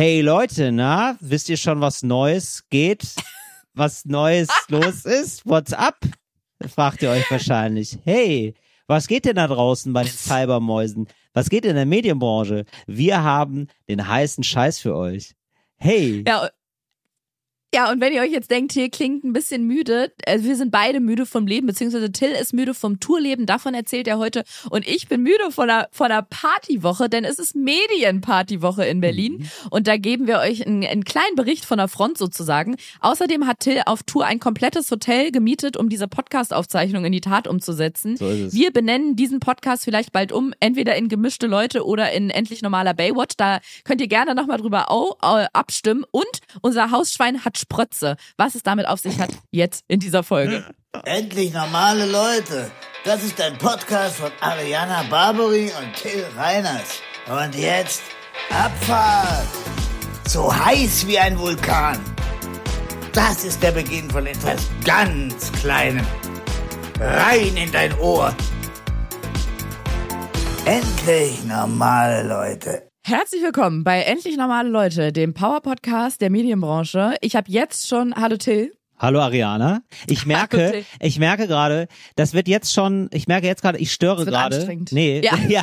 Hey Leute, na, wisst ihr schon, was Neues geht? Was Neues los ist? What's up? Fragt ihr euch wahrscheinlich. Hey, was geht denn da draußen bei den Cybermäusen? Was geht in der Medienbranche? Wir haben den heißen Scheiß für euch. Hey. Ja, ja, und wenn ihr euch jetzt denkt, Till klingt ein bisschen müde, also wir sind beide müde vom Leben, beziehungsweise Till ist müde vom Tourleben, davon erzählt er heute. Und ich bin müde von einer, von einer Partywoche, denn es ist Medienpartywoche in Berlin. Mhm. Und da geben wir euch einen, einen kleinen Bericht von der Front sozusagen. Außerdem hat Till auf Tour ein komplettes Hotel gemietet, um diese Podcast-Aufzeichnung in die Tat umzusetzen. So wir benennen diesen Podcast vielleicht bald um, entweder in gemischte Leute oder in endlich normaler Baywatch. Da könnt ihr gerne nochmal drüber abstimmen. Und unser Hausschwein hat Sprötze. Was es damit auf sich hat, jetzt in dieser Folge. Endlich normale Leute. Das ist ein Podcast von Ariana Barbary und Till Reiners. Und jetzt Abfahrt. So heiß wie ein Vulkan. Das ist der Beginn von etwas ganz Kleinem. Rein in dein Ohr. Endlich normale Leute. Herzlich willkommen bei Endlich normale Leute, dem Power Podcast der Medienbranche. Ich habe jetzt schon Hallo Till. Hallo Ariana. Ich merke, ich merke gerade, das wird jetzt schon, ich merke jetzt gerade, ich störe gerade. Nee, ja. ja.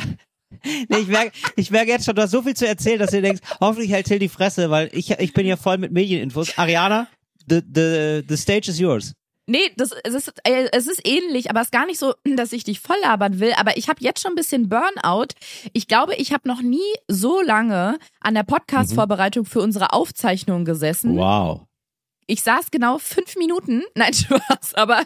Nee, ich merke, ich merke jetzt schon, du hast so viel zu erzählen, dass du denkst, hoffentlich hält Till die Fresse, weil ich, ich bin hier voll mit Medieninfos. Ariana, the, the, the stage is yours. Nee, das, es, ist, äh, es ist ähnlich, aber es ist gar nicht so, dass ich dich voll labern will. Aber ich habe jetzt schon ein bisschen Burnout. Ich glaube, ich habe noch nie so lange an der Podcast-Vorbereitung für unsere Aufzeichnung gesessen. Wow. Ich saß genau fünf Minuten, nein Spaß, aber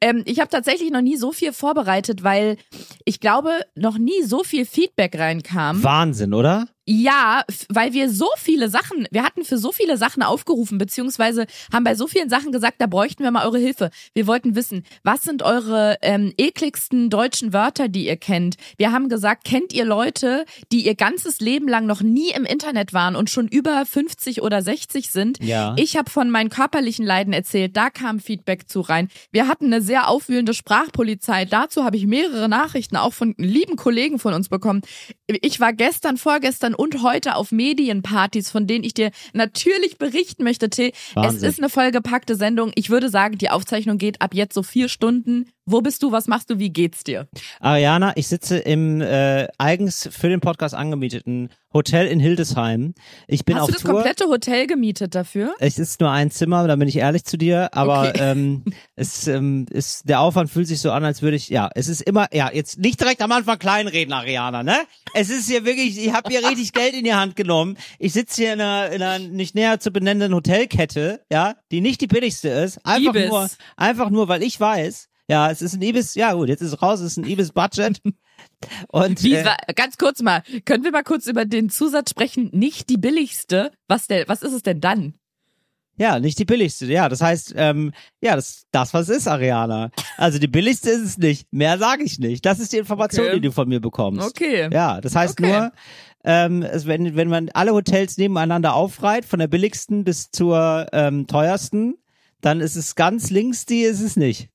ähm, ich habe tatsächlich noch nie so viel vorbereitet, weil ich glaube, noch nie so viel Feedback reinkam. Wahnsinn, oder? Ja, weil wir so viele Sachen, wir hatten für so viele Sachen aufgerufen, beziehungsweise haben bei so vielen Sachen gesagt, da bräuchten wir mal eure Hilfe. Wir wollten wissen, was sind eure ähm, ekligsten deutschen Wörter, die ihr kennt? Wir haben gesagt, kennt ihr Leute, die ihr ganzes Leben lang noch nie im Internet waren und schon über 50 oder 60 sind? Ja. Ich habe von meinen körperlichen Leiden erzählt, da kam Feedback zu rein. Wir hatten eine sehr aufwühlende Sprachpolizei, dazu habe ich mehrere Nachrichten auch von lieben Kollegen von uns bekommen. Ich war gestern, vorgestern gestern und heute auf Medienpartys, von denen ich dir natürlich berichten möchte, Till. Es ist eine vollgepackte Sendung. Ich würde sagen, die Aufzeichnung geht ab jetzt so vier Stunden. Wo bist du? Was machst du? Wie geht's dir? Ariana, ich sitze im äh, eigens für den Podcast angemieteten Hotel in Hildesheim. Ich bin Hast auf du das Tour. komplette Hotel gemietet dafür? Es ist nur ein Zimmer, da bin ich ehrlich zu dir, aber Okay. ähm, es ähm, ist der Aufwand fühlt sich so an, als würde ich ja, es ist immer ja, jetzt nicht direkt am Anfang kleinreden, Ariana, ne? Es ist hier wirklich, ich habe hier richtig Geld in die Hand genommen. Ich sitze hier in einer, in einer nicht näher zu benennenden Hotelkette, ja, die nicht die billigste ist, einfach Ibis. nur einfach nur, weil ich weiß, ja, es ist ein Ibis, ja gut, jetzt ist es raus, es ist ein Ibis Budget. Und Wie, äh, ganz kurz mal, können wir mal kurz über den Zusatz sprechen? Nicht die billigste. Was denn, was ist es denn dann? Ja, nicht die billigste. Ja, das heißt, ähm, ja, das, das was ist, Ariana. Also die billigste ist es nicht. Mehr sage ich nicht. Das ist die Information, Okay. die du von mir bekommst. Okay. Ja, das heißt Okay. nur, ähm, es, wenn, wenn man alle Hotels nebeneinander aufreiht, von der billigsten bis zur ähm, teuersten, dann ist es ganz links, die ist es nicht.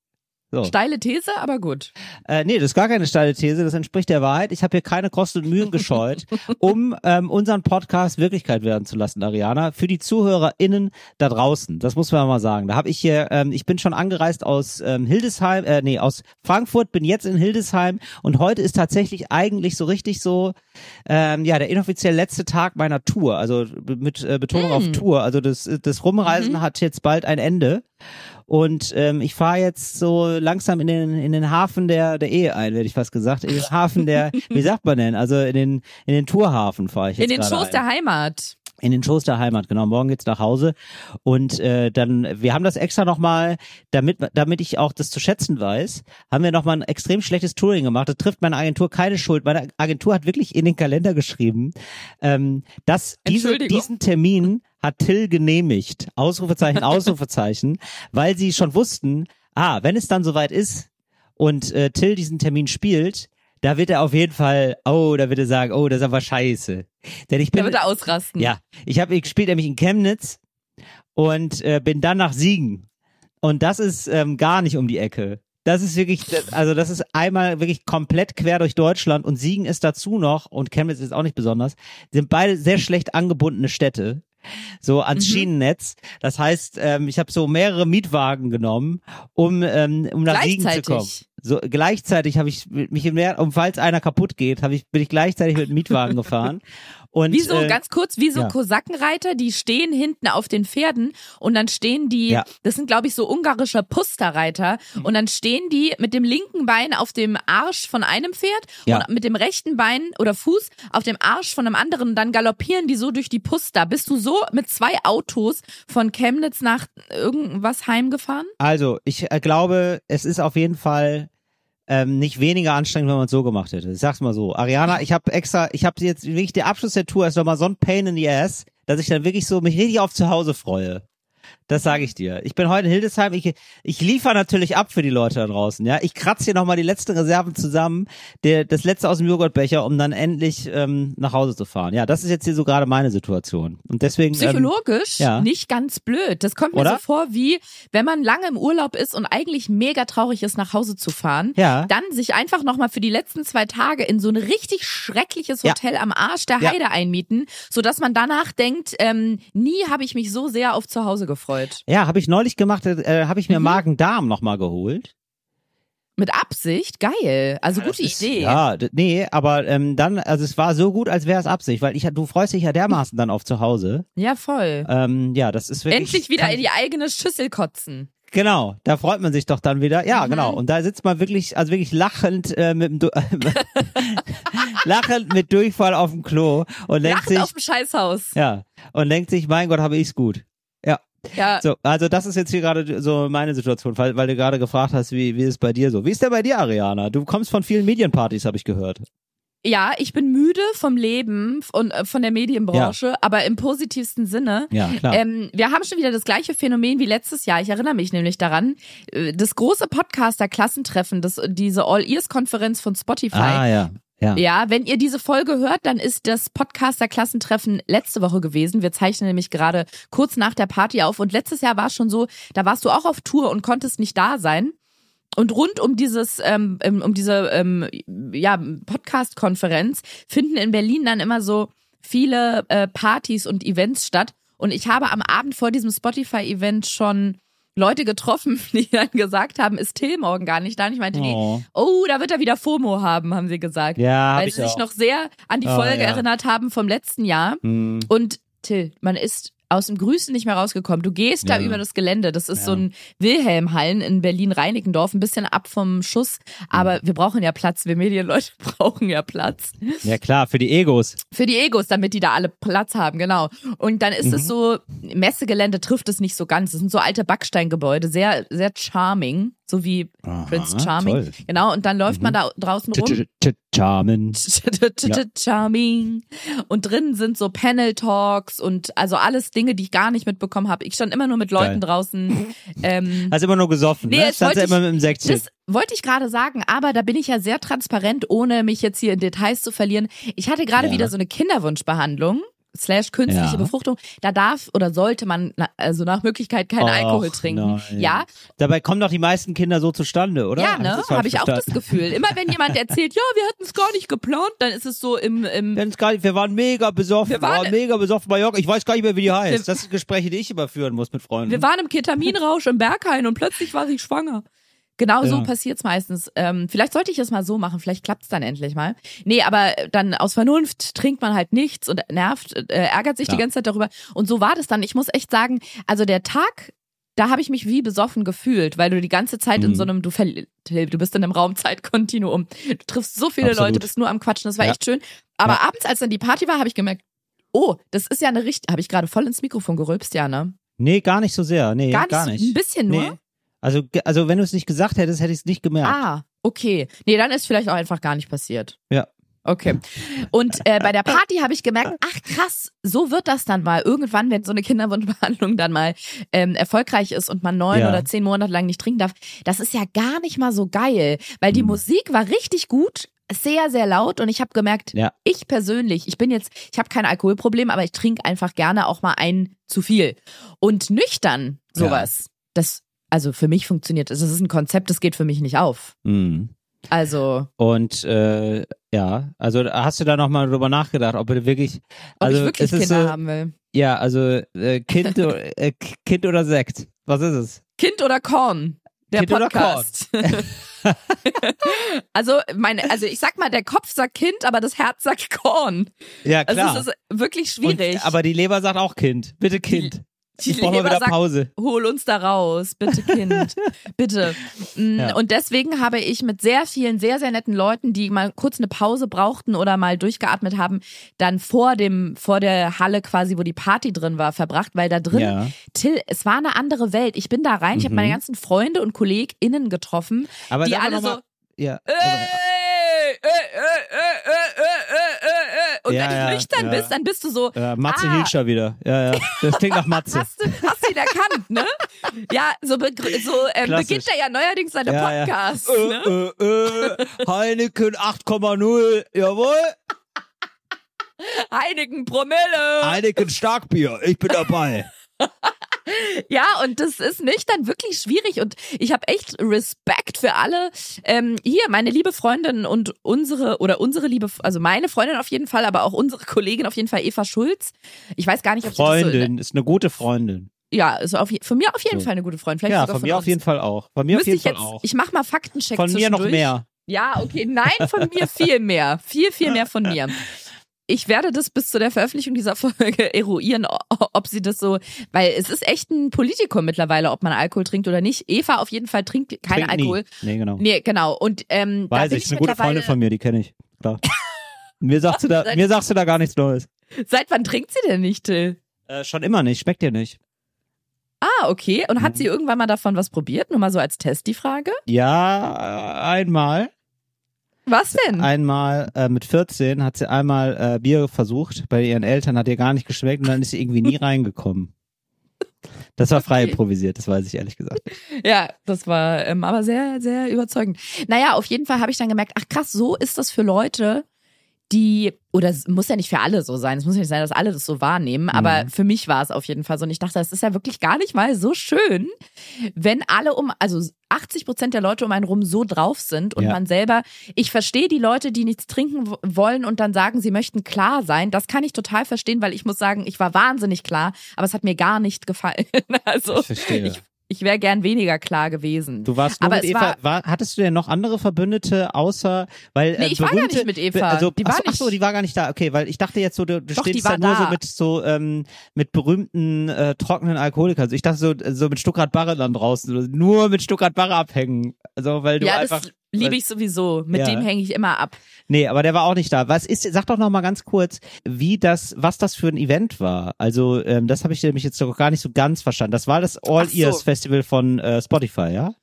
So. Steile These, aber gut. Äh, nee, das ist gar keine steile These, das entspricht der Wahrheit. Ich habe hier keine Kosten und Mühen gescheut, um ähm, unseren Podcast Wirklichkeit werden zu lassen, Ariana. Für die ZuhörerInnen da draußen, das muss man mal sagen. Da habe ich hier, ähm, ich bin schon angereist aus ähm, Hildesheim, äh, nee, aus Frankfurt, bin jetzt in Hildesheim und heute ist tatsächlich eigentlich so richtig so, ähm, ja, der inoffiziell letzte Tag meiner Tour, also mit äh, Betonung auf Tour. Also das, das Rumreisen hat jetzt bald ein Ende. Und ähm, ich fahre jetzt so langsam in den in den Hafen der der Ehe ein, werde ich fast gesagt. In den Hafen der, wie sagt man denn? Also in den in den Tourhafen fahre ich jetzt In den Schoß ein. der Heimat. In den Schoß der Heimat, genau. Morgen geht's nach Hause und äh, dann, wir haben das extra nochmal, damit damit ich auch das zu schätzen weiß, haben wir nochmal ein extrem schlechtes Touring gemacht. Das trifft meine Agentur keine Schuld. Meine Agentur hat wirklich in den Kalender geschrieben, ähm, dass diese, diesen Termin hat Till genehmigt. Ausrufezeichen, Ausrufezeichen, weil sie schon wussten, ah, wenn es dann soweit ist und äh, Till diesen Termin spielt, da wird er auf jeden Fall, oh, da wird er sagen, oh, das ist aber scheiße. Denn ich Da bin, wird er ausrasten. ja, ich habe, ich spiele nämlich in Chemnitz und äh, bin dann nach Siegen. Und das ist ähm, gar nicht um die Ecke. das ist wirklich, also das ist einmal wirklich komplett quer durch Deutschland und Siegen ist dazu noch und Chemnitz ist auch nicht besonders, sind beide sehr schlecht angebundene Städte so ans mhm. Schienennetz. Das heißt, ähm, ich habe so mehrere Mietwagen genommen, um um, um nach Siegen zu kommen. So gleichzeitig habe ich mich im Meer, um falls einer kaputt geht, habe ich bin ich gleichzeitig mit dem Mietwagen gefahren. Und, wie so, äh, ganz kurz, wie so ja. Kosakenreiter, die stehen hinten auf den Pferden und dann stehen die, ja. das sind glaube ich so ungarische Pusterreiter mhm. und dann stehen die mit dem linken Bein auf dem Arsch von einem Pferd ja. und mit dem rechten Bein oder Fuß auf dem Arsch von einem anderen und dann galoppieren die so durch die Puster. Bist du so mit zwei Autos von Chemnitz nach irgendwas heimgefahren? Also, ich äh, glaube, es ist auf jeden Fall ähm, nicht weniger anstrengend, wenn man es so gemacht hätte. Ich sag's mal so. Ariana, ich habe extra, ich habe jetzt wirklich der Abschluss der Tour ist nochmal so ein Pain in the Ass, dass ich dann wirklich so mich richtig auf zu Hause freue. Das sage ich dir. Ich bin heute in Hildesheim. Ich, ich liefere natürlich ab für die Leute da draußen. Ja, ich kratze hier nochmal die letzten Reserven zusammen, der, das letzte aus dem Joghurtbecher, um dann endlich ähm, nach Hause zu fahren. Ja, das ist jetzt hier so gerade meine Situation. Und deswegen ähm, psychologisch ähm, ja. nicht ganz blöd. Das kommt mir Oder? so vor, wie wenn man lange im Urlaub ist und eigentlich mega traurig ist, nach Hause zu fahren. Ja. Dann sich einfach nochmal für die letzten zwei Tage in so ein richtig schreckliches Hotel ja. am Arsch der Heide einmieten, so dass man danach denkt, ähm, nie habe ich mich so sehr auf zu Hause gefreut. Ja, habe ich neulich gemacht, äh, habe ich mir mhm. Magen-Darm nochmal geholt. Mit Absicht? Geil. Also ja, gute ist, Idee. Ja, nee, aber ähm, dann, also es war so gut, als wäre es Absicht, weil ich, du freust dich ja dermaßen dann auf zu Hause. Ja, voll. Ähm, ja, das ist wirklich. Endlich wieder in die eigene Schüssel kotzen. Genau, da freut man sich doch dann wieder. Ja, mhm. genau. Und da sitzt man wirklich, also wirklich lachend äh, mit dem lachend mit Durchfall auf dem Klo und denkt lachend sich auf dem Scheißhaus. Ja, und denkt sich, mein Gott, habe ich's gut. Ja. So, also das ist jetzt hier gerade so meine Situation, weil, weil du gerade gefragt hast, wie, wie ist es bei dir so? Wie ist der bei dir, Ariana? Du kommst von vielen Medienpartys, habe ich gehört. Ja, ich bin müde vom Leben und äh, von der Medienbranche, ja. aber im positivsten Sinne. Ja, klar. Ähm, wir haben schon wieder das gleiche Phänomen wie letztes Jahr. Ich erinnere mich nämlich daran. Äh, das große Podcaster-Klassentreffen, das, diese All-Ears-Konferenz von Spotify. Ah, ja. Ja. ja, wenn ihr diese Folge hört, dann ist das Podcaster-Klassentreffen letzte Woche gewesen. Wir zeichnen nämlich gerade kurz nach der Party auf. Und letztes Jahr war es schon so, da warst du auch auf Tour und konntest nicht da sein. Und rund um dieses, ähm, um diese ähm, ja, Podcast-Konferenz finden in Berlin dann immer so viele äh, Partys und Events statt. Und ich habe am Abend vor diesem Spotify-Event schon Leute getroffen, die dann gesagt haben, ist Till morgen gar nicht da. Und ich meinte, oh. nee, oh, da wird er wieder FOMO haben, haben sie gesagt. Ja, Weil sie sich auch. noch sehr an die oh, Folge ja. erinnert haben vom letzten Jahr. Hm. Und Till, man ist aus dem Grüßen nicht mehr rausgekommen. Du gehst da Ja. über das Gelände. Das ist Ja. so ein Wilhelmhallen in Berlin-Reinickendorf, ein bisschen ab vom Schuss. Aber wir brauchen ja Platz. Wir Medienleute brauchen ja Platz. Ja klar, für die Egos. Für die Egos, damit die da alle Platz haben, genau. Und dann ist Mhm. es so, Messegelände trifft es nicht so ganz. Es sind so alte Backsteingebäude, sehr, sehr charming, so wie Aha, Prince Charming. toll. Genau, und dann läuft man da draußen rum. Ch- ch- ch- Charmin. Ja. Charming. Und drinnen sind so Panel Talks und also alles Dinge, die ich gar nicht mitbekommen habe. Ich stand immer nur mit Leuten Geil. draußen. Ähm, Hast immer nur gesoffen, Nee, ne? wollte immer mit dem Säckchen. das wollte ich gerade sagen, aber da bin ich ja sehr transparent, ohne mich jetzt hier in Details zu verlieren. Ich hatte gerade Ja. wieder so eine Kinderwunschbehandlung. Slash künstliche Ja. Befruchtung, da darf oder sollte man also nach Möglichkeit keinen Och, Alkohol trinken. nein. Ja, Dabei kommen doch die meisten Kinder so zustande, oder? ja, ich ne? Habe ich auch das? Gefühl. Immer wenn jemand erzählt, ja, wir hatten es gar nicht geplant, dann ist es so im, im Wir, gar nicht, wir waren mega besoffen. Wir waren- waren mega besoffen bei Jörg. Ich weiß gar nicht mehr, wie die heißt. Das sind Gespräche, die ich immer führen muss mit Freunden. Wir waren im Ketaminrausch im Berghain und plötzlich war sie schwanger. Genau so Ja. passiert's meistens. Ähm, vielleicht sollte ich es mal so machen, vielleicht klappt's dann endlich mal. Nee, aber dann aus Vernunft trinkt man halt nichts und nervt, äh, ärgert sich die Ja. ganze Zeit darüber. Und so war das dann. Ich muss echt sagen, also der Tag, da habe ich mich wie besoffen gefühlt, weil du die ganze Zeit in Mhm. so einem, du, du bist in einem Raumzeitkontinuum. Du triffst so viele Absolut. Leute, bist nur am Quatschen, das war Ja. echt schön. Aber Ja. abends, als dann die Party war, habe ich gemerkt, oh, das ist ja eine richtig, habe ich gerade voll ins Mikrofon gerülpst, ja, ne? nee, gar nicht so sehr. Nee, Gar gar nicht, nicht. ein bisschen nur. Nee. Also, also wenn du es nicht gesagt hättest, hätte ich es nicht gemerkt. Ah, okay. Nee, dann ist vielleicht auch einfach gar nicht passiert. Ja. Okay. Und äh, bei der Party habe ich gemerkt, ach krass, so wird das dann mal. Irgendwann, wenn so eine Kinderwunschbehandlung dann mal ähm, erfolgreich ist und man neun Ja. oder zehn Monate lang nicht trinken darf, das ist ja gar nicht mal so geil, weil die Hm. Musik war richtig gut, sehr, sehr laut und ich habe gemerkt, Ja. ich persönlich, ich bin jetzt, ich habe kein Alkoholproblem, aber ich trinke einfach gerne auch mal ein zu viel. Und nüchtern sowas, das also für mich funktioniert es. Es ist ein Konzept, das geht für mich nicht auf. Mhm. Also, Und äh, ja, also hast du da nochmal drüber nachgedacht, ob du wirklich, ob also ich wirklich Kinder so, haben will. ja, also äh, Kind, äh, Kind oder Sekt, was ist es? Kind oder Korn? Der Kind oder Podcast. also, meine, also ich sag mal, der Kopf sagt Kind, aber das Herz sagt Korn. Ja Also klar. es ist wirklich Und, schwierig. aber die Leber sagt auch Kind, bitte Kind. Die ich brauche mal wieder sagt, Pause. hol uns da raus, bitte Kind, bitte. Mm, Ja. Und deswegen habe ich mit sehr vielen, sehr, sehr netten Leuten, die mal kurz eine Pause brauchten oder mal durchgeatmet haben, dann vor dem, vor der Halle quasi, wo die Party drin war, verbracht, weil da drin, Ja. Till, es war eine andere Welt. Ich bin da rein, ich habe Mhm. meine ganzen Freunde und KollegInnen getroffen, Aber die mal alle noch so, mal, ja, Ey, also, ey, ey, ey, ey, ey, ey, ey. Und Ja, wenn du ja, nüchtern ja. bist, dann bist du so, äh, Matze Ah. Hilscher wieder. Ja, ja. Das klingt nach Matze. hast du, hast du ihn erkannt, ne? Ja, so, so ähm, beginnt er ja neuerdings seine Ja, ja. Podcasts. Ne? Äh, äh, äh, Heineken 8,0, jawohl. Heineken Promille. Heineken Starkbier, ich bin dabei. Ja, und das ist nüchtern wirklich schwierig und ich habe echt Respekt für alle. Ähm, hier, meine liebe Freundin und unsere, oder unsere liebe, also meine Freundin auf jeden Fall, aber auch unsere Kollegin auf jeden Fall, Eva Schulz. Ich weiß gar nicht, ob sie das so... Freundin, ist eine gute Freundin. Ja, ist auf, von mir auf jeden So. Fall eine gute Freundin. Vielleicht Ja, sogar von mir auf uns. jeden Fall auch. Von mir auf Müsste jeden ich Fall jetzt, auch. ich mach mal Faktencheck Von mir noch mehr. Ja, okay. Nein, von mir viel mehr. Viel, viel mehr von mir. Ich werde das bis zu der Veröffentlichung dieser Folge eruieren, ob sie das so, weil es ist echt ein Politikum mittlerweile, ob man Alkohol trinkt oder nicht. Eva auf jeden Fall trinkt keinen Trinkt nie. Alkohol. Nee, genau. Nee, genau. Und ähm, Weiß ich, ich ist eine gute. Freundin von mir, die kenne ich. Klar. mir, sagst du da, mir sagst du da gar nichts Neues. Seit wann trinkt sie denn nicht, Till? Äh, schon immer nicht, schmeckt dir nicht. Ah, okay. Und hat Mhm. sie irgendwann mal davon was probiert? Nur mal so als Test die Frage. Ja, äh, einmal. Was denn? Einmal äh, mit 14 hat sie einmal äh, Bier versucht bei ihren Eltern, hat ihr gar nicht geschmeckt und dann ist sie irgendwie nie reingekommen. Das war frei Okay. improvisiert, das weiß ich ehrlich gesagt. Ja, das war ähm, aber sehr, sehr überzeugend. Naja, auf jeden Fall habe ich dann gemerkt, ach krass, so ist das für Leute, die, oder es muss ja nicht für alle so sein, es muss ja nicht sein, dass alle das so wahrnehmen, aber Mhm. für mich war es auf jeden Fall so. Und ich dachte, es ist ja wirklich gar nicht mal so schön, wenn alle um, also 80 Prozent der Leute um einen rum so drauf sind und Ja. man selber, ich verstehe die Leute, die nichts trinken wollen und dann sagen, sie möchten klar sein. Das kann ich total verstehen, weil ich muss sagen, ich war wahnsinnig klar, aber es hat mir gar nicht gefallen. Also Ich verstehe. ich, ich wäre gern weniger klar gewesen. Du warst nur Aber mit Eva. war- War, hattest du denn noch andere Verbündete außer weil Nee, äh, ich war gar berühmte, nicht mit Eva. Also, Die war achso, achso, nicht- die war gar nicht da. Okay, weil ich dachte jetzt so, du, du Doch, stehst da nur so da. mit so ähm, mit berühmten äh, trockenen Alkoholikern. Also ich dachte so so mit Stuttgart Barre dann draußen, nur mit Stuttgart Barre abhängen. Also weil du ja, einfach das liebe ich sowieso. Mit Ja. dem hänge ich immer ab. Nee, aber der war auch nicht da. Was ist, sag doch noch mal ganz kurz, wie das, was das für ein Event war. Also, ähm, das habe ich nämlich jetzt doch gar nicht so ganz verstanden. Das war das All Ach so. Ears Festival von äh, Spotify, ja?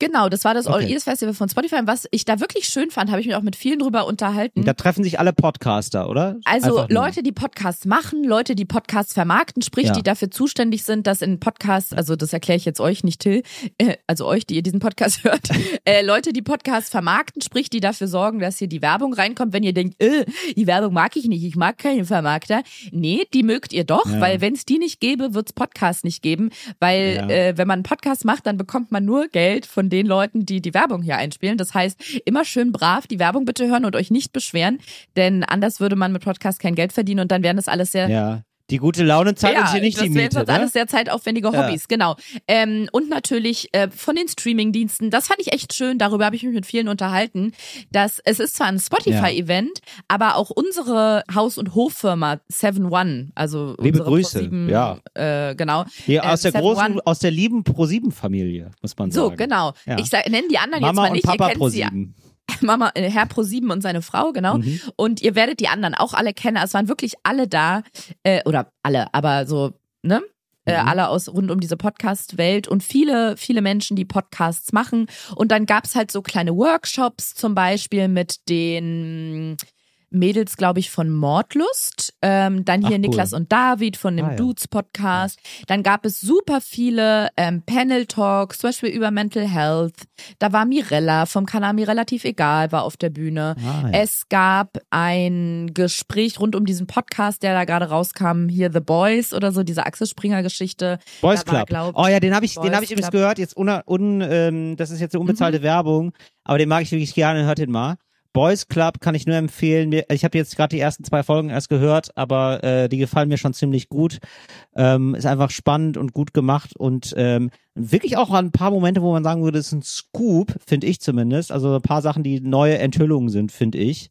Genau, das war das All Okay. Ears Festival von Spotify. Und Was ich da wirklich schön fand, habe ich mich auch mit vielen drüber unterhalten. Da treffen sich alle Podcaster, oder? Also. Leute, die Podcasts machen, Leute, die Podcasts vermarkten, sprich, Ja. die dafür zuständig sind, dass in Podcasts, also das erkläre ich jetzt euch nicht, Till, äh, also euch, die ihr diesen Podcast hört, äh, Leute, die Podcasts vermarkten, sprich, die dafür sorgen, dass hier die Werbung reinkommt, wenn ihr denkt, äh, die Werbung mag ich nicht, ich mag keine Vermarkter. Nee, die mögt ihr doch, Ja. weil wenn es die nicht gäbe, wird's Podcasts nicht geben, weil Ja. äh, wenn man einen Podcast macht, dann bekommt man nur Geld von den Leuten, die die Werbung hier einspielen. Das heißt, immer schön brav die Werbung bitte hören und euch nicht beschweren, denn anders würde man mit Podcasts kein Geld verdienen und dann wären das alles sehr Ja. Die gute Laune zahlt uns hier nicht das die Miete, sonst ne? alles sehr zeitaufwendige Ja. Hobbys, genau. Ähm, und natürlich äh, von den Streamingdiensten, das fand ich echt schön, darüber habe ich mich mit vielen unterhalten, dass es ist zwar ein Spotify-Event, aber auch unsere Haus- und Hoffirma 7-One, also Liebe Grüße, ProSieben, ja. äh, genau. Hier ähm, aus der 7 großen, One. aus der lieben Pro7-Familie, muss man So, sagen. genau. Ja. Ich sag, nenne die anderen Mama jetzt mal und nicht, Papa ihr kennt sie Pro7. Mama, äh, Herr Pro7 und seine Frau, genau. Mhm. Und ihr werdet die anderen auch alle kennen. Es waren wirklich alle da, äh, oder alle, aber so, ne? Äh, Mhm. alle aus rund um diese Podcast-Welt und viele, viele Menschen, die Podcasts machen. Und dann gab's halt so kleine Workshops, zum Beispiel mit den Mädels, glaube ich, von Mordlust. Ähm, dann hier Ach, cool. Niklas und David von dem Ah, ja. Dudes Podcast. Dann gab es super viele ähm, Panel Talks, zum Beispiel über Mental Health. Da war Mirella vom Kanal Mir relativ egal, war auf der Bühne. Ah, ja. Es gab ein Gespräch rund um diesen Podcast, der da gerade rauskam, hier The Boys oder so, diese Axel Springer Geschichte. Boys war, Club. glaub- oh ja, den habe ich, den Boys habe ich übrigens gehört. Jetzt un, un, ähm, das ist jetzt eine unbezahlte Mhm. Werbung, aber den mag ich wirklich gerne. Hört den mal. Boys Club kann ich nur empfehlen. Ich habe jetzt gerade die ersten zwei Folgen erst gehört, aber äh, die gefallen mir schon ziemlich gut. Ähm, ist einfach spannend und gut gemacht und ähm, wirklich auch ein paar Momente, wo man sagen würde, es ist ein Scoop, finde ich zumindest. Also ein paar Sachen, die neue Enthüllungen sind, finde ich,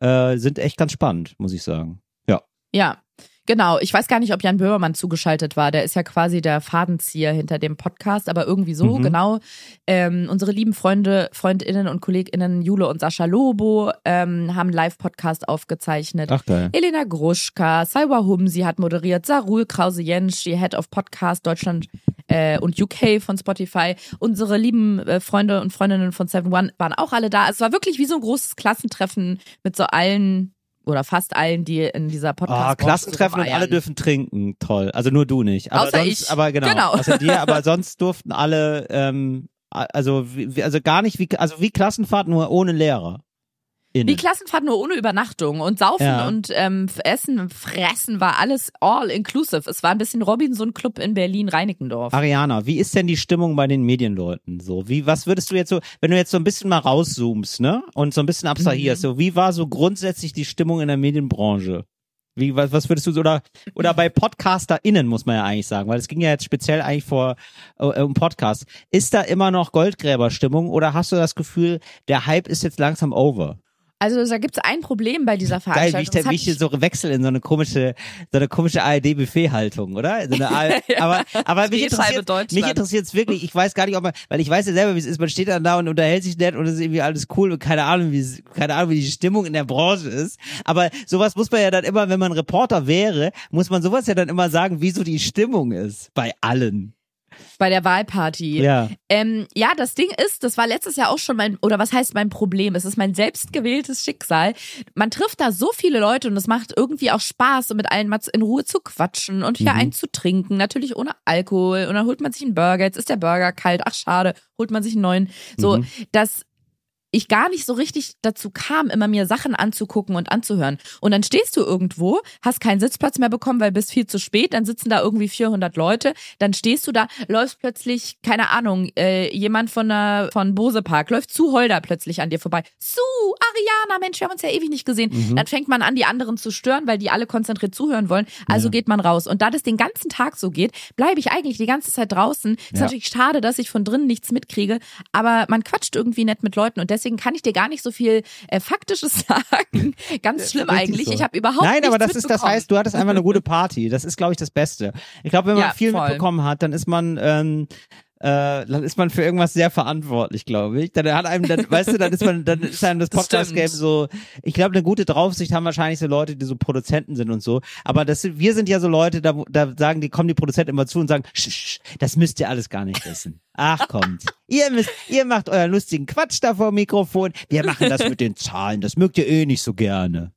äh, sind echt ganz spannend, muss ich sagen. Ja. Ja, genau. Ich weiß gar nicht, ob Jan Böhmermann zugeschaltet war. Der ist ja quasi der Fadenzieher hinter dem Podcast, aber irgendwie so, Mhm. genau. Ähm, unsere lieben Freunde, Freundinnen und KollegInnen Jule und Sascha Lobo ähm, haben Live-Podcast aufgezeichnet. Ach geil. Elena Gruschka, Salwa Humsi hat moderiert, Sarul Krause-Jensch, die Head of Podcast Deutschland äh, und UK von Spotify. Unsere lieben äh, Freunde und Freundinnen von Seven One waren auch alle da. Es war wirklich wie so ein großes Klassentreffen mit so allen oder fast allen, die in dieser Podcast Ah, Klassentreffen und alle dürfen trinken. Toll. Also nur du nicht. Aber Außer sonst, ich. aber genau. Genau. Außer dir, aber sonst durften alle, ähm, also, wie, also gar nicht wie, also wie Klassenfahrt, nur ohne Lehrer. Innen. Die Klassenfahrt nur ohne Übernachtung und Saufen Ja. und ähm, Essen und Fressen war alles all inclusive. Es war ein bisschen Robinson-Club in Berlin-Reinickendorf. Ariana, wie ist denn die Stimmung bei den Medienleuten? So, wie, was würdest du jetzt so, wenn du jetzt so ein bisschen mal rauszoomst, ne? Und so ein bisschen abstrahierst, Mhm. so, wie war so grundsätzlich die Stimmung in der Medienbranche? Wie, was, was würdest du so, oder, oder bei PodcasterInnen, muss man ja eigentlich sagen, weil es ging ja jetzt speziell eigentlich vor, äh, um Podcast. Ist da immer noch Goldgräberstimmung oder hast du das Gefühl, der Hype ist jetzt langsam over? Also da gibt's ein Problem bei dieser Geil, wie ich, Veranstaltung. wie ich so wechsel in so eine komische, so eine komische ARD-Buffet-Haltung, oder? So ARD, aber, aber mich interessiert, mich interessiert's wirklich. Ich weiß gar nicht, ob man, weil ich weiß ja selber, wie es ist. Man steht dann da und unterhält sich nett und es ist irgendwie alles cool und keine Ahnung, wie, keine Ahnung, wie die Stimmung in der Branche ist. Aber sowas muss man ja dann immer, wenn man Reporter wäre, muss man sowas ja dann immer sagen, wie so die Stimmung ist. Bei allen. Bei der Wahlparty. Ja. Ähm, ja, das Ding ist, das war letztes Jahr auch schon mein, oder was heißt mein Problem? Es ist mein selbstgewähltes Schicksal. Man trifft da so viele Leute und es macht irgendwie auch Spaß, mit allen mal in Ruhe zu quatschen und hier Mhm. einen zu trinken. Natürlich ohne Alkohol. Und dann holt man sich einen Burger. Jetzt ist der Burger kalt. Ach, schade. Holt man sich einen neuen. So, Mhm. dass ich gar nicht so richtig dazu kam, immer mir Sachen anzugucken und anzuhören. Und dann stehst du irgendwo, hast keinen Sitzplatz mehr bekommen, weil bist viel zu spät, dann sitzen da irgendwie 400 Leute, dann stehst du da, läufst plötzlich, keine Ahnung, äh, jemand von der, von Bose Park, läuft zu Holder plötzlich an dir vorbei. Su, Ariana, Mensch, wir haben uns ja ewig nicht gesehen. Mhm. Dann fängt man an, die anderen zu stören, weil die alle konzentriert zuhören wollen. Also Ja. geht man raus. Und da das den ganzen Tag so geht, bleibe ich eigentlich die ganze Zeit draußen. Ist Ja. natürlich schade, dass ich von drinnen nichts mitkriege, aber man quatscht irgendwie nett mit Leuten und deswegen kann ich dir gar nicht so viel äh, Faktisches sagen. Ganz schlimm eigentlich. so. Ich habe überhaupt Nein, aber das ist, das heißt, du hattest einfach eine gute Party. Das ist, glaube ich, das Beste. Ich glaube, wenn man Ja, viel voll. mitbekommen hat, dann ist man, ähm, äh, dann ist man für irgendwas sehr verantwortlich, glaube ich. Dann hat einem, dann, weißt du, dann ist man, dann ist einem das Podcast-Game so. Ich glaube, eine gute Draufsicht haben wahrscheinlich so Leute, die so Produzenten sind und so. Aber das, sind- wir sind ja so Leute, da, da sagen die, kommen die Produzenten immer zu und sagen, "Sch, das müsst ihr alles gar nicht wissen. Ach kommt. Ihr müsst, ihr macht euren lustigen Quatsch da vor Mikrofon. Wir machen das mit den Zahlen. Das mögt ihr eh nicht so gerne.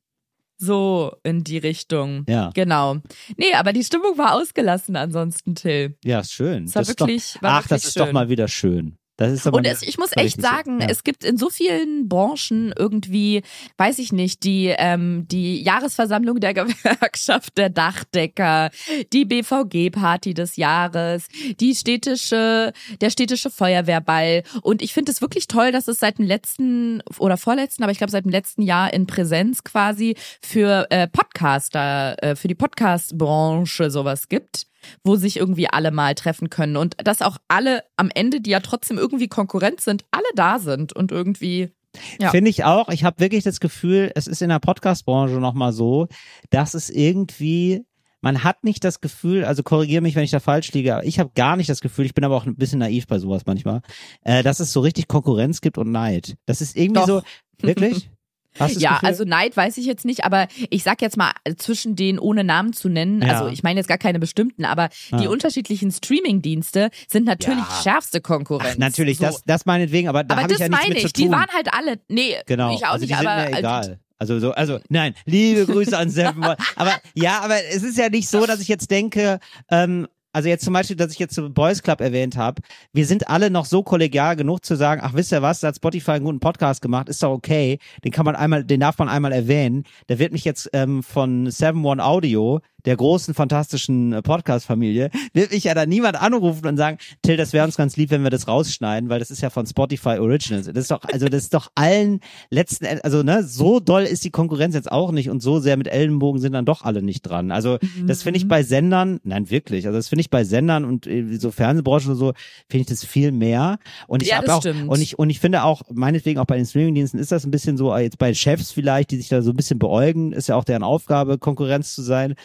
So in die Richtung. Ja. Genau. Nee, aber die Stimmung war ausgelassen ansonsten, Till. Ja, ist schön. War das wirklich- ist doch, war ach, wirklich das ist doch schön. mal wieder schön. Und es, ich muss echt sagen, Ja. es gibt in so vielen Branchen irgendwie, weiß ich nicht, die ähm, die Jahresversammlung der Gewerkschaft der Dachdecker, die BVG-Party des Jahres, die städtische, der städtische Feuerwehrball. Und ich finde es wirklich toll, dass es seit dem letzten oder vorletzten, aber ich glaube seit dem letzten Jahr in Präsenz quasi für äh, Podcaster, äh, für die Podcast-Branche sowas gibt wo sich irgendwie alle mal treffen können und dass auch alle am Ende, die ja trotzdem irgendwie Konkurrent sind, alle da sind und irgendwie ja. Finde ich auch. Ich habe wirklich das Gefühl, es ist in der Podcast-Branche nochmal so, dass es irgendwie, man hat nicht das Gefühl, also korrigiere mich, wenn ich da falsch liege, aber ich habe gar nicht das Gefühl, ich bin aber auch ein bisschen naiv bei sowas manchmal, äh, dass es so richtig Konkurrenz gibt und Neid. Das ist irgendwie Doch. so, wirklich? Ja, Gefühl? also Neid weiß ich jetzt nicht, aber ich sag jetzt mal äh, zwischen den ohne Namen zu nennen, Ja. also ich meine jetzt gar keine bestimmten, aber die Ah. unterschiedlichen Streaming-Dienste sind natürlich Ja. schärfste Konkurrenz. Ach, natürlich, so. das, das meinetwegen, aber da habe ich ja nichts meine mit ich, zu tun. die waren halt alle, nee, genau, ich auch also nicht, die sind aber mir äh, egal. Also so, also nein, liebe Grüße an Seven. Aber ja, aber es ist ja nicht so, dass ich jetzt denke, ähm, also jetzt zum Beispiel, dass ich jetzt so Boys Club erwähnt habe, wir sind alle noch so kollegial genug zu sagen, ach wisst ihr was, da hat Spotify einen guten Podcast gemacht, ist doch okay, den kann man einmal, den darf man einmal erwähnen. Der wird mich jetzt ähm, von Seven One Audio der großen, fantastischen äh, Podcast-Familie, wird mich ja dann niemand anrufen und sagen, Till, das wäre uns ganz lieb, wenn wir das rausschneiden, weil das ist ja von Spotify Originals. Das ist doch, also das ist doch allen letzten, also ne, so doll ist die Konkurrenz jetzt auch nicht und so sehr mit Ellenbogen sind dann doch alle nicht dran. Also das finde ich Mhm. bei Sendern, nein wirklich, also das finde ich bei Sendern und äh, so Fernsehbranche und so, finde ich das viel mehr. Und ich Ja, habe auch, stimmt. und ich, und ich finde auch, meinetwegen auch bei den Streamingdiensten ist das ein bisschen so, äh, jetzt bei Chefs vielleicht, die sich da so ein bisschen beäugen, ist ja auch deren Aufgabe, Konkurrenz zu sein.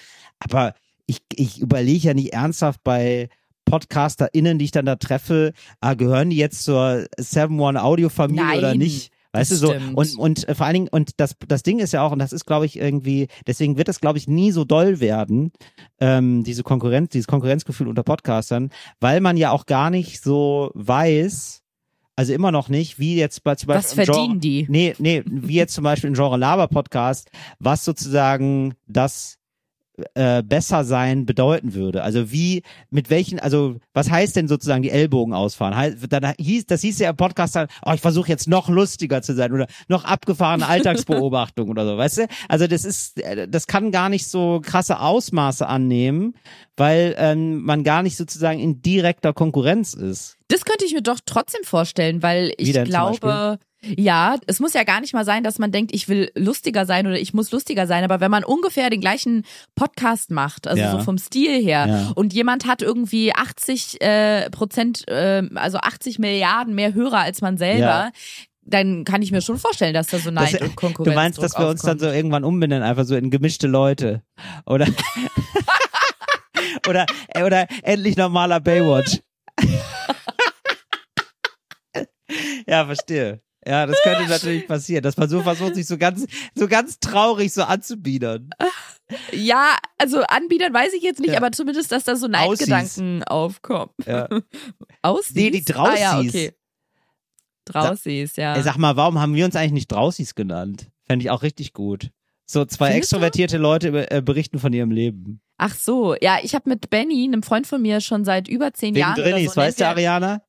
Aber ich, ich überlege ja nicht ernsthaft bei PodcasterInnen, die ich dann da treffe, ah, gehören die jetzt zur Seven One Audio Familie oder Nein, nicht? Weißt das du so stimmt. und und äh, vor allen Dingen und das das Ding ist ja auch und das ist glaube ich irgendwie deswegen wird das glaube ich nie so doll werden ähm, diese Konkurrenz dieses Konkurrenzgefühl unter Podcastern weil man ja auch gar nicht so weiß also immer noch nicht wie jetzt bei zum Was Beispiel im verdienen die? Nee, nee, wie jetzt zum Beispiel im Genre Laber Podcast, was sozusagen das äh, besser sein bedeuten würde. Also wie, mit welchen, also was heißt denn sozusagen die Ellbogen ausfahren? Dann hieß, das hieß ja im Podcast dann, oh, ich versuche jetzt noch lustiger zu sein oder noch abgefahrene Alltagsbeobachtung oder so, weißt du? Also das ist, äh, das kann gar nicht so krasse Ausmaße annehmen, weil ähm, man gar nicht sozusagen in direkter Konkurrenz ist. Das könnte ich mir doch trotzdem vorstellen, weil ich glaube, ja, es muss ja gar nicht mal sein, dass man denkt, ich will lustiger sein oder ich muss lustiger sein, aber wenn man ungefähr den gleichen Podcast macht, also Ja. so vom Stil her, Ja. und jemand hat irgendwie 80 äh, Prozent, äh, also 80 Milliarden mehr Hörer als man selber, Ja. dann kann ich mir schon vorstellen, dass da so Neid Das- und Konkurrenz Du meinst, dass wir uns dann so irgendwann umbenennen, einfach so in gemischte Leute. Oder, oder, oder endlich normaler Baywatch. ja, verstehe. Ja, das könnte natürlich passieren, dass man so versucht, sich so ganz, so ganz traurig so anzubiedern. Ja, also anbietern weiß ich jetzt nicht, Ja. aber zumindest, dass da so Neidgedanken aufkommen. Ja. Aussies? Nee, die Ah, ja, okay. Draußis, ja. Ey, sag mal, warum haben wir uns eigentlich nicht Draußis genannt? Fände ich auch richtig gut. So zwei Findest du? extrovertierte Leute über- äh, berichten von ihrem Leben. Ach so, ja, ich habe mit Benny, einem Freund von mir, schon seit über zehn Wegen Jahren Drinnies, so, weißt du, Ariana?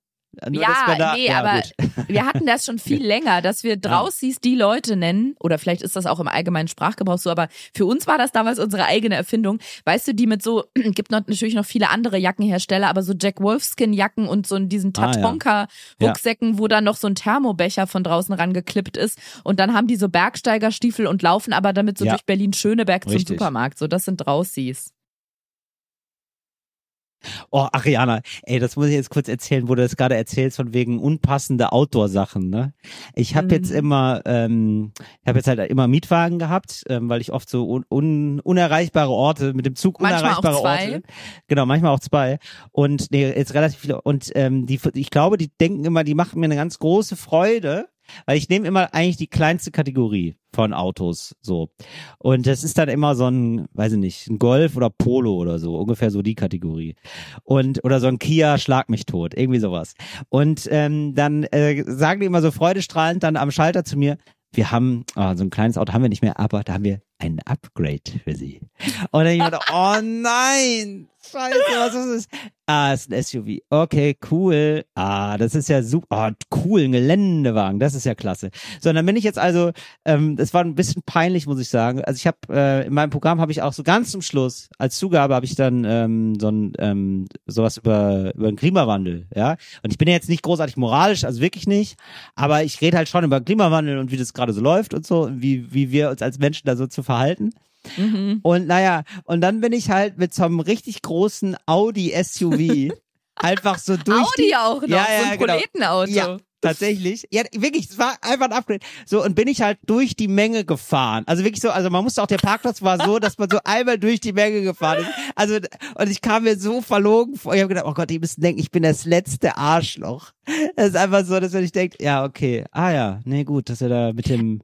Nur, Ja, da, nee, ja, aber gut. wir, hatten das schon viel länger, dass wir Draußis die Leute nennen, oder vielleicht ist das auch im allgemeinen Sprachgebrauch so, aber für uns war das damals unsere eigene Erfindung. Weißt du, die mit so, gibt noch, natürlich noch viele andere Jackenhersteller, aber so Jack Wolfskin Jacken und so in diesen Ah, ja. Tatonka Rucksäcken, wo dann noch so ein Thermobecher von draußen rangeklippt ist und dann haben die so Bergsteigerstiefel und laufen aber damit so Ja. durch Berlin Schöneberg zum. Supermarkt. So, das sind Draußis. Oh, Ariana, ey, das muss ich jetzt kurz erzählen, wo du das gerade erzählst, von wegen unpassende Outdoor-Sachen, ne? Ich habe jetzt Mhm. immer, ähm, ich habe jetzt halt immer Mietwagen gehabt, ähm, weil ich oft so un, un, unerreichbare Orte, mit dem Zug Manchmal unerreichbare zwei. Orte. Genau, manchmal auch zwei. Und nee, jetzt relativ viele. Und ähm, die, ich glaube, die denken immer, die machen mir eine ganz große Freude, weil ich nehme immer eigentlich die kleinste Kategorie von Autos so. Und das ist dann immer so ein, weiß ich nicht, ein Golf oder Polo oder so, ungefähr so die Kategorie. Und oder so ein Kia Schlag mich tot, irgendwie sowas. Und ähm, dann äh, sagen die immer so freudestrahlend dann am Schalter zu mir, wir haben, ah, so ein kleines Auto haben wir nicht mehr, aber da haben wir ein Upgrade für Sie. Und dann gedacht, oh nein, scheiße, was ist das? Ah, ist ein SUV. Okay, cool. Ah, das ist ja super. Oh, cool, ein Geländewagen. Das ist ja klasse. So, und dann bin ich jetzt also, ähm, das war ein bisschen peinlich, muss ich sagen. Also ich habe äh, in meinem Programm habe ich auch so ganz zum Schluss als Zugabe habe ich dann ähm, so ein ähm, sowas über über den Klimawandel, ja. Und ich bin ja jetzt nicht großartig moralisch, also wirklich nicht. Aber ich rede halt schon über Klimawandel und wie das gerade so läuft und so, wie wie wir uns als Menschen da so zu verhalten. Mhm. Und naja, und dann bin ich halt mit so einem richtig großen Audi SUV einfach so durch Audi die, auch noch, Ja, so ja, ein genau. Proletenauto. Ja, tatsächlich. Ja, wirklich, es war einfach ein Upgrade. So, und bin ich halt durch die Menge gefahren. Also wirklich so, also man musste auch, der Parkplatz war so, dass man so einmal durch die Menge gefahren ist. Also, und ich kam mir so verlogen vor. Ich habe gedacht, oh Gott, die müssen denken, ich bin das letzte Arschloch. Das ist einfach so, dass wenn ich denke, ja, okay, ah ja, nee, gut, dass er da mit dem,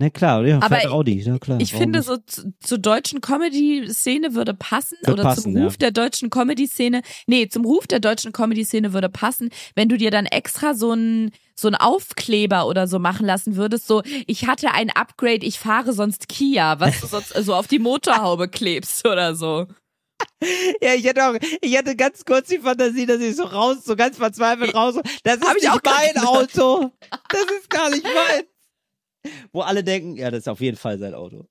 Na klar, ja, Aber Audi, ja klar. Ich finde, so zu, zur deutschen Comedy-Szene würde passen Wird oder passen, zum ja. Ruf der deutschen Comedy-Szene. Nee, zum Ruf der deutschen Comedy-Szene würde passen, wenn du dir dann extra so ein so ein Aufkleber oder so machen lassen würdest, so ich hatte ein Upgrade, ich fahre sonst Kia, was du sonst so auf die Motorhaube klebst oder so. Ja, ich hätte auch, ich hatte ganz kurz die Fantasie, dass ich so raus, so ganz verzweifelt raus, das ist nicht mein. Auto. Das ist gar nicht mein. Wo alle denken, ja, das ist auf jeden Fall sein Auto.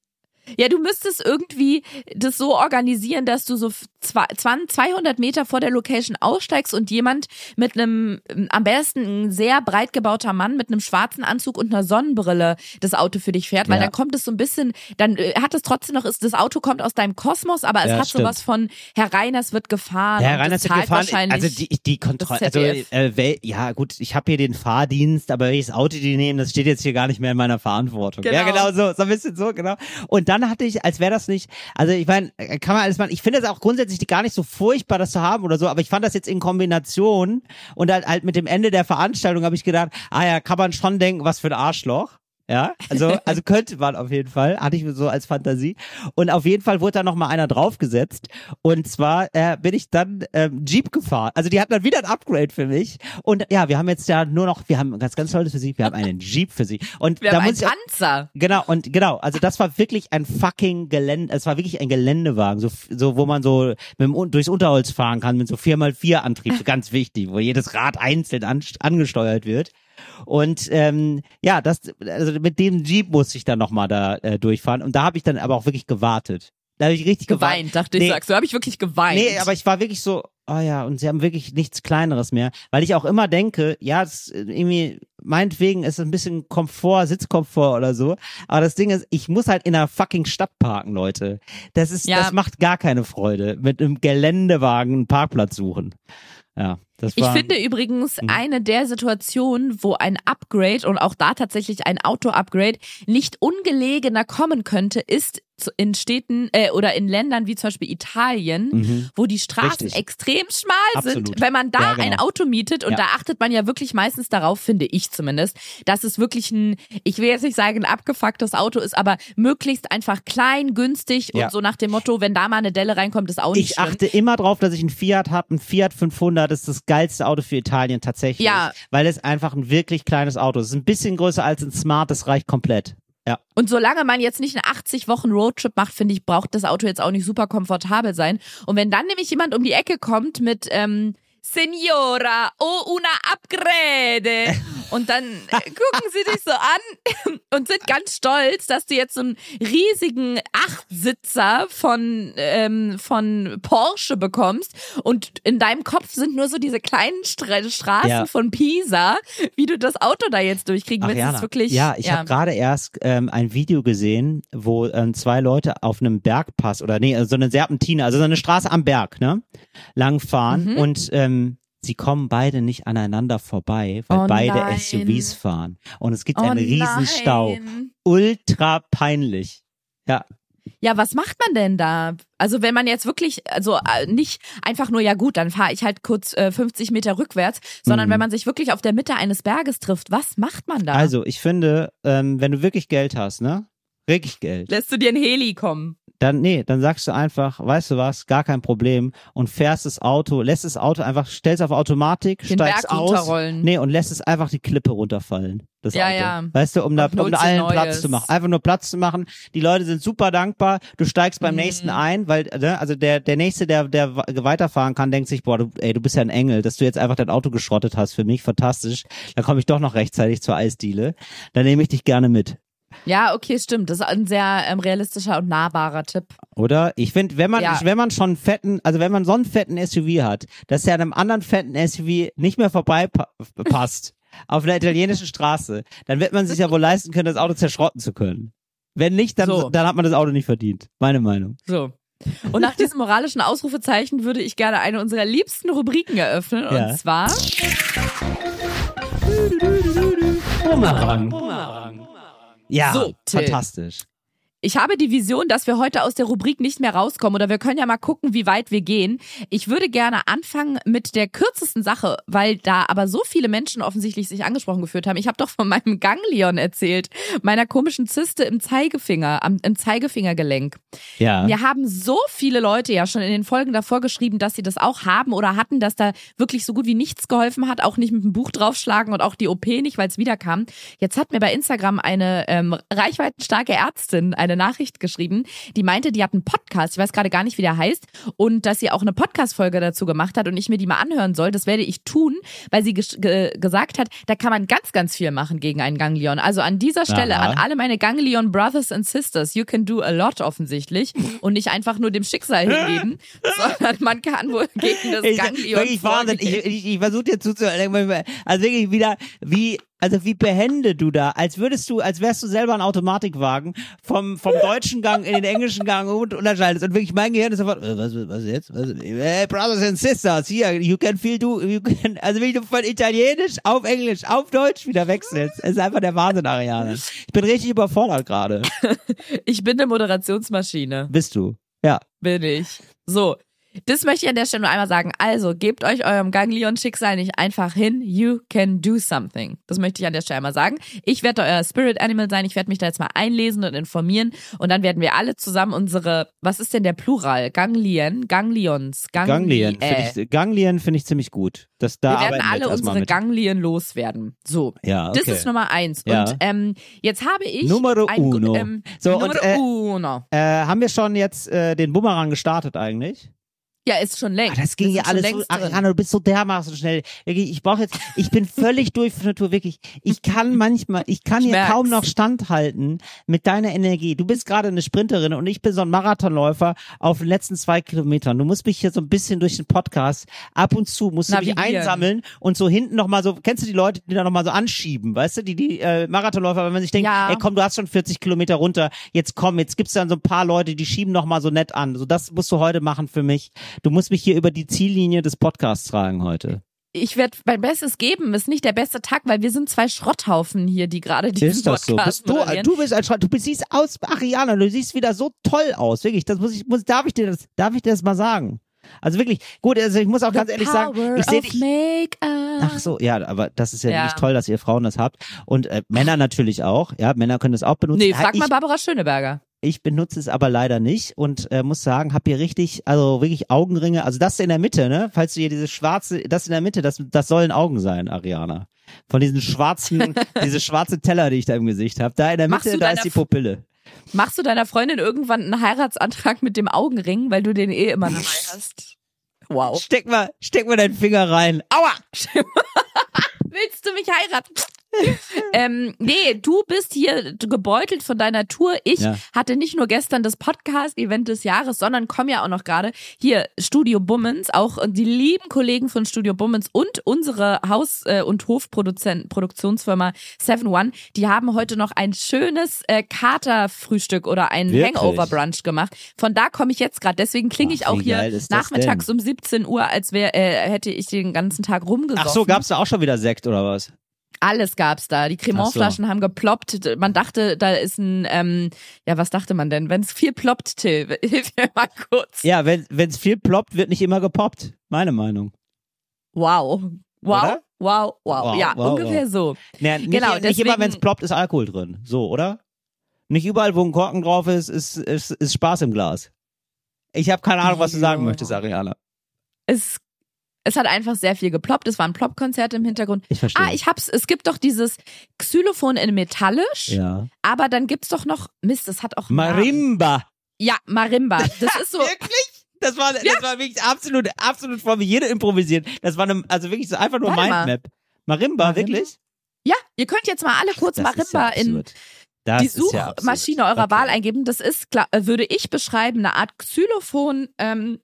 Ja, du müsstest irgendwie das so organisieren, dass du so zwei- 20 200 Meter vor der Location aussteigst und jemand mit einem, ähm, am besten ein sehr breit gebauter Mann mit einem schwarzen Anzug und einer Sonnenbrille das Auto für dich fährt, weil Ja. dann kommt es so ein bisschen, dann äh, hat es trotzdem noch, ist, das Auto kommt aus deinem Kosmos, aber es Ja, hat stimmt. sowas von Herr Reiners wird gefahren. Ja, das ist zahlt gefahren. wahrscheinlich. Also die, die Kontrolle, also äh, ja gut, ich habe hier den Fahrdienst, aber welches Auto die nehmen, das steht jetzt hier gar nicht mehr in meiner Verantwortung. Ja, Genau. genau so, so ein bisschen so, genau. Und dann hatte ich, als wäre das nicht, also ich meine, kann man alles machen. Ich finde es auch grundsätzlich gar nicht so furchtbar, das zu haben oder so, aber ich fand das jetzt in Kombination und halt, halt mit dem Ende der Veranstaltung habe ich gedacht, ah ja, kann man schon denken, was für ein Arschloch. Ja, also, also könnte man auf jeden Fall, hatte ich so als Fantasie. Und auf jeden Fall wurde da noch mal einer draufgesetzt. Und zwar äh, bin ich dann ähm, Jeep gefahren. Also die hatten dann wieder ein Upgrade für mich. Und ja, wir haben jetzt ja nur noch, wir haben ganz, ganz tolles für sie. Wir haben einen Jeep für sie. Und Wir da haben einen muss ich auch, Panzer. Genau, und genau, also das war wirklich ein fucking Gelände, es war wirklich ein Geländewagen, so, so wo man so mit dem, durchs Unterholz fahren kann, mit so 4x4 Antrieb, ganz wichtig, wo jedes Rad einzeln an, angesteuert wird. Und ähm, ja, das, also mit dem Jeep musste ich dann nochmal da äh, durchfahren. Und da habe ich dann aber auch wirklich gewartet. Da habe ich richtig Geweint, dachte ich, Nee. sagst du. habe ich wirklich geweint. Nee, aber ich war wirklich so, oh ja, und sie haben wirklich nichts Kleineres mehr. Weil ich auch immer denke, ja, das ist irgendwie, meinetwegen ist es ein bisschen Komfort, Sitzkomfort oder so. Aber das Ding ist, ich muss halt in einer fucking Stadt parken, Leute. Das ist, Ja. das macht gar keine Freude. Mit einem Geländewagen einen Parkplatz suchen. Ja, Ich finde übrigens Mhm. eine der Situationen, wo ein Upgrade und auch da tatsächlich ein Auto-Upgrade nicht ungelegener kommen könnte, ist in Städten äh, oder in Ländern wie zum Beispiel Italien, Mhm. wo die Straßen Richtig. extrem schmal Absolut. sind. Wenn man da Ja, genau. ein Auto mietet und Ja. da achtet man ja wirklich meistens darauf, finde ich zumindest, dass es wirklich ein, ich will jetzt nicht sagen ein abgefucktes Auto ist, aber möglichst einfach klein, günstig Ja. und so nach dem Motto, wenn da mal eine Delle reinkommt, ist auch nicht ich schlimm. achte immer drauf, dass ich einen Fiat habe. Ein Fiat 500 ist das geilste Auto für Italien tatsächlich. Ja. Weil es einfach ein wirklich kleines Auto ist. Es ist ein bisschen größer als ein Smart, das reicht komplett. Ja. Und solange man jetzt nicht einen 80 Wochen Roadtrip macht, finde ich, braucht das Auto jetzt auch nicht super komfortabel sein. Und wenn dann nämlich jemand um die Ecke kommt mit ähm, Signora, oh una upgrade und dann äh, gucken sie dich so an und sind ganz stolz, dass du jetzt so einen riesigen Achtsitzer von ähm, von Porsche bekommst und in deinem Kopf sind nur so diese kleinen Stra Straßen Ja. von Pisa, wie du das Auto da jetzt durchkriegen willst, ist wirklich ja, ich habe gerade erst ähm, ein Video gesehen, wo ähm, zwei Leute auf einem Bergpass oder nee, so eine Serpentine, also so eine Straße am Berg, ne, lang fahren Mhm. und ähm, sie kommen beide nicht aneinander vorbei, weil Oh beide nein. SUVs fahren und es gibt Oh einen riesen Stau. nein. Ultra peinlich. Ja, Ja, was macht man denn da? Also wenn man jetzt wirklich, also äh, nicht einfach nur, ja gut, dann fahre ich halt kurz äh, 50 Meter rückwärts, sondern Mhm. wenn man sich wirklich auf der Mitte eines Berges trifft, was macht man da? also ich finde, ähm, wenn du wirklich Geld hast, ne, wirklich Geld, Lässt du dir ein Heli kommen? Dann nee, dann sagst du einfach, weißt du was, gar kein Problem und fährst das Auto, lässt das Auto einfach, stellst auf Automatik, Den steigst Berg aus, nee und lässt es einfach die Klippe runterfallen. Das Ja, Auto. ja. Weißt du, um da, um da allen Neues. Platz zu machen, einfach nur Platz zu machen. Die Leute sind super dankbar. Du steigst beim Mhm. nächsten ein, weil ne, also der der nächste, der der weiterfahren kann, denkt sich, boah, du, ey, du bist ja ein Engel, dass du jetzt einfach dein Auto geschrottet hast für mich, fantastisch. Dann komme ich doch noch rechtzeitig zur Eisdiele. Dann nehme ich dich gerne mit. Ja, okay, stimmt. Das ist ein sehr ähm, realistischer und nahbarer Tipp. Oder? Ich finde, wenn man, Ja. wenn man schon einen fetten, also wenn man so einen fetten SUV hat, dass er an einem anderen fetten SUV nicht mehr vorbeipasst auf einer italienischen Straße, dann wird man sich ja wohl leisten können, das Auto zerschrotten zu können. Wenn nicht, dann, So. dann hat man das Auto nicht verdient. Meine Meinung. So. Und nach diesem moralischen Ausrufezeichen würde ich gerne eine unserer liebsten Rubriken eröffnen. Ja. Und zwar Bumerang. Ja, So, fantastisch. Ich habe die Vision, dass wir heute aus der Rubrik nicht mehr rauskommen oder wir können ja mal gucken, wie weit wir gehen. Ich würde gerne anfangen mit der kürzesten Sache, weil da aber so viele Menschen offensichtlich sich angesprochen geführt haben. Ich habe doch von meinem Ganglion erzählt, meiner komischen Zyste im Zeigefinger, am, im Zeigefingergelenk. Ja. Mir haben so viele Leute ja schon in den Folgen davor geschrieben, dass sie das auch haben oder hatten, dass da wirklich so gut wie nichts geholfen hat, auch nicht mit dem Buch draufschlagen und auch die OP nicht, weil es wiederkam. Jetzt hat mir bei Instagram eine ähm, reichweitenstarke Ärztin eine Nachricht geschrieben, die meinte, die hat einen Podcast, ich weiß gerade gar nicht, wie der heißt, und dass sie auch eine Podcast-Folge dazu gemacht hat und ich mir die mal anhören soll. Das werde ich tun, weil sie ge gesagt hat, da kann man ganz, ganz viel machen gegen einen Ganglion. Also an dieser Stelle, Aha. an alle meine Ganglion Brothers and Sisters, you can do a lot offensichtlich und nicht einfach nur dem Schicksal hingeben, sondern man kann wohl gegen das Ich, Ganglion wirklich Wahnsinn. Ich, ich, ich versuche dir zuzuhören. Also wirklich wieder, wie, also wie behende du da, als würdest du, als wärst du selber ein Automatikwagen vom, vom deutschen Gang in den englischen Gang und unterscheidest. Und wirklich mein Gehirn ist sofort, äh, was, was jetzt? Was, hey, Brothers and Sisters, hier, you can feel do, you can, also wie du von Italienisch auf Englisch, auf Deutsch wieder wechselst. Es ist einfach der Wahnsinn, Ariane. Ich bin richtig überfordert gerade. Ich bin eine Moderationsmaschine. Bist du? Ja. bin ich. So. Das möchte ich an der Stelle nur einmal sagen. Also, gebt euch eurem Ganglion-Schicksal nicht einfach hin. You can do something. Das möchte ich an der Stelle einmal sagen. Ich werde euer Spirit Animal sein. Ich werde mich da jetzt mal einlesen und informieren. Und dann werden wir alle zusammen unsere, was ist denn der Plural? Ganglien? Ganglions? Gangli Ganglien äh. finde ich, Ganglien finde ich ziemlich gut. Das, da Wir werden alle unsere mit. Ganglien loswerden. So. Ja, okay. Das ist Nummer eins. Ja. Und ähm, jetzt habe ich. Numero ein, uno. Ähm, So, und, Numero äh, uno. Äh, haben wir schon jetzt äh, den Bumerang gestartet eigentlich? Ja, ist schon längst. Ah, das ging ja alles so. Ariana, du bist so dermaßen schnell. Ich brauche jetzt, ich bin völlig durch von Natur, wirklich. Ich kann manchmal, ich kann hier kaum noch standhalten mit deiner Energie. Du bist gerade eine Sprinterin und ich bin so ein Marathonläufer auf den letzten zwei Kilometern. Du musst mich hier so ein bisschen durch den Podcast ab und zu musst du mich einsammeln und so hinten nochmal so, kennst du die Leute, die da nochmal so anschieben, weißt du, die, die äh, Marathonläufer, wenn man sich denkt, Ja. ey komm, du hast schon 40 Kilometer runter, jetzt komm, jetzt gibt's dann so ein paar Leute, die schieben nochmal so nett an. So, das musst du heute machen für mich. Du musst mich hier über die Ziellinie des Podcasts tragen heute. ich werde mein Bestes geben. Ist nicht der beste Tag, weil wir sind zwei Schrotthaufen hier, die gerade diesen Ist das so? Podcast Bist du, du bist ein Schrott. Du siehst aus, Ariana, du siehst wieder so toll aus. Wirklich, das muss ich, muss, darf ich dir das, darf ich dir das mal sagen? Also wirklich, gut, also ich muss auch ganz ehrlich sagen, ich sehe dich. Ach so, ja, aber das ist ja, Ja. wirklich toll, dass ihr Frauen das habt. Und äh, Männer natürlich auch, ja, Männer können das auch benutzen. Nee, frag mal Barbara Schöneberger. Ich benutze es aber leider nicht und äh, muss sagen, hab hier richtig, also wirklich Augenringe, also das in der Mitte, ne? Falls du hier diese schwarze, das in der Mitte, das, das sollen Augen sein, Ariana. Von diesen schwarzen, diese schwarze Teller, die ich da im Gesicht habe. Da in der Mitte, da ist die Pupille. Machst du deiner Freundin irgendwann einen Heiratsantrag mit dem Augenring, weil du den eh immer dabei hast? Wow. Steck mal, steck mal deinen Finger rein. Aua! Willst du mich heiraten? ähm, nee, du bist hier gebeutelt von deiner Tour. Ich Ja. hatte nicht nur gestern das Podcast-Event des Jahres, sondern komme ja auch noch gerade hier Studio Bummens, auch die lieben Kollegen von Studio Bummens und unsere Haus- äh, und Hofproduktionsfirma 7 One, die haben heute noch ein schönes äh, Katerfrühstück oder ein? Hangover-Brunch gemacht. Von da komme ich jetzt gerade. Deswegen klinge Ach, ich auch hier nachmittags um 17 Uhr, als wär, äh, hätte ich den ganzen Tag rumgesoffen. Ach so, gab's da auch schon wieder Sekt oder was? Alles gab's da. Die Cremant-Flaschen haben geploppt. Man dachte, da ist ein, ähm, ja, was dachte man denn? Wenn es viel ploppt, Till, hilf mir mal kurz. Ja, wenn wenn's viel ploppt, wird nicht immer gepoppt. Meine Meinung. Wow. Wow. Wow, wow, Wow, Ja, wow, ungefähr wow. so. Naja, nicht, Genau, nicht deswegen- immer, wenn's ploppt, ist Alkohol drin. So, oder? Nicht überall, wo ein Korken drauf ist, ist, ist, ist Spaß im Glas. Ich habe keine Ahnung, was du sagen möchtest, Ariana. Es, es hat einfach sehr viel geploppt. Es war ein Plop-Konzert im Hintergrund. Ich verstehe. Ah, ich hab's. Es gibt doch dieses Xylophon in metallisch, ja. aber dann gibt's doch noch, Mist, das hat auch Namen. Marimba. Ja, Marimba. Das ist so, Wirklich? Das war, das war wirklich absolut, absolut vor mir. Jede improvisiert. Das war eine, also wirklich so einfach nur Warte. Mindmap. Marimba, Marimba? wirklich? ja, ihr könnt jetzt mal alle kurz Das ist ja Marimba in. Das die ist ja. Suchmaschine eurer Okay. Wahl eingeben. Das ist, würde ich beschreiben, eine Art Xylophon ähm,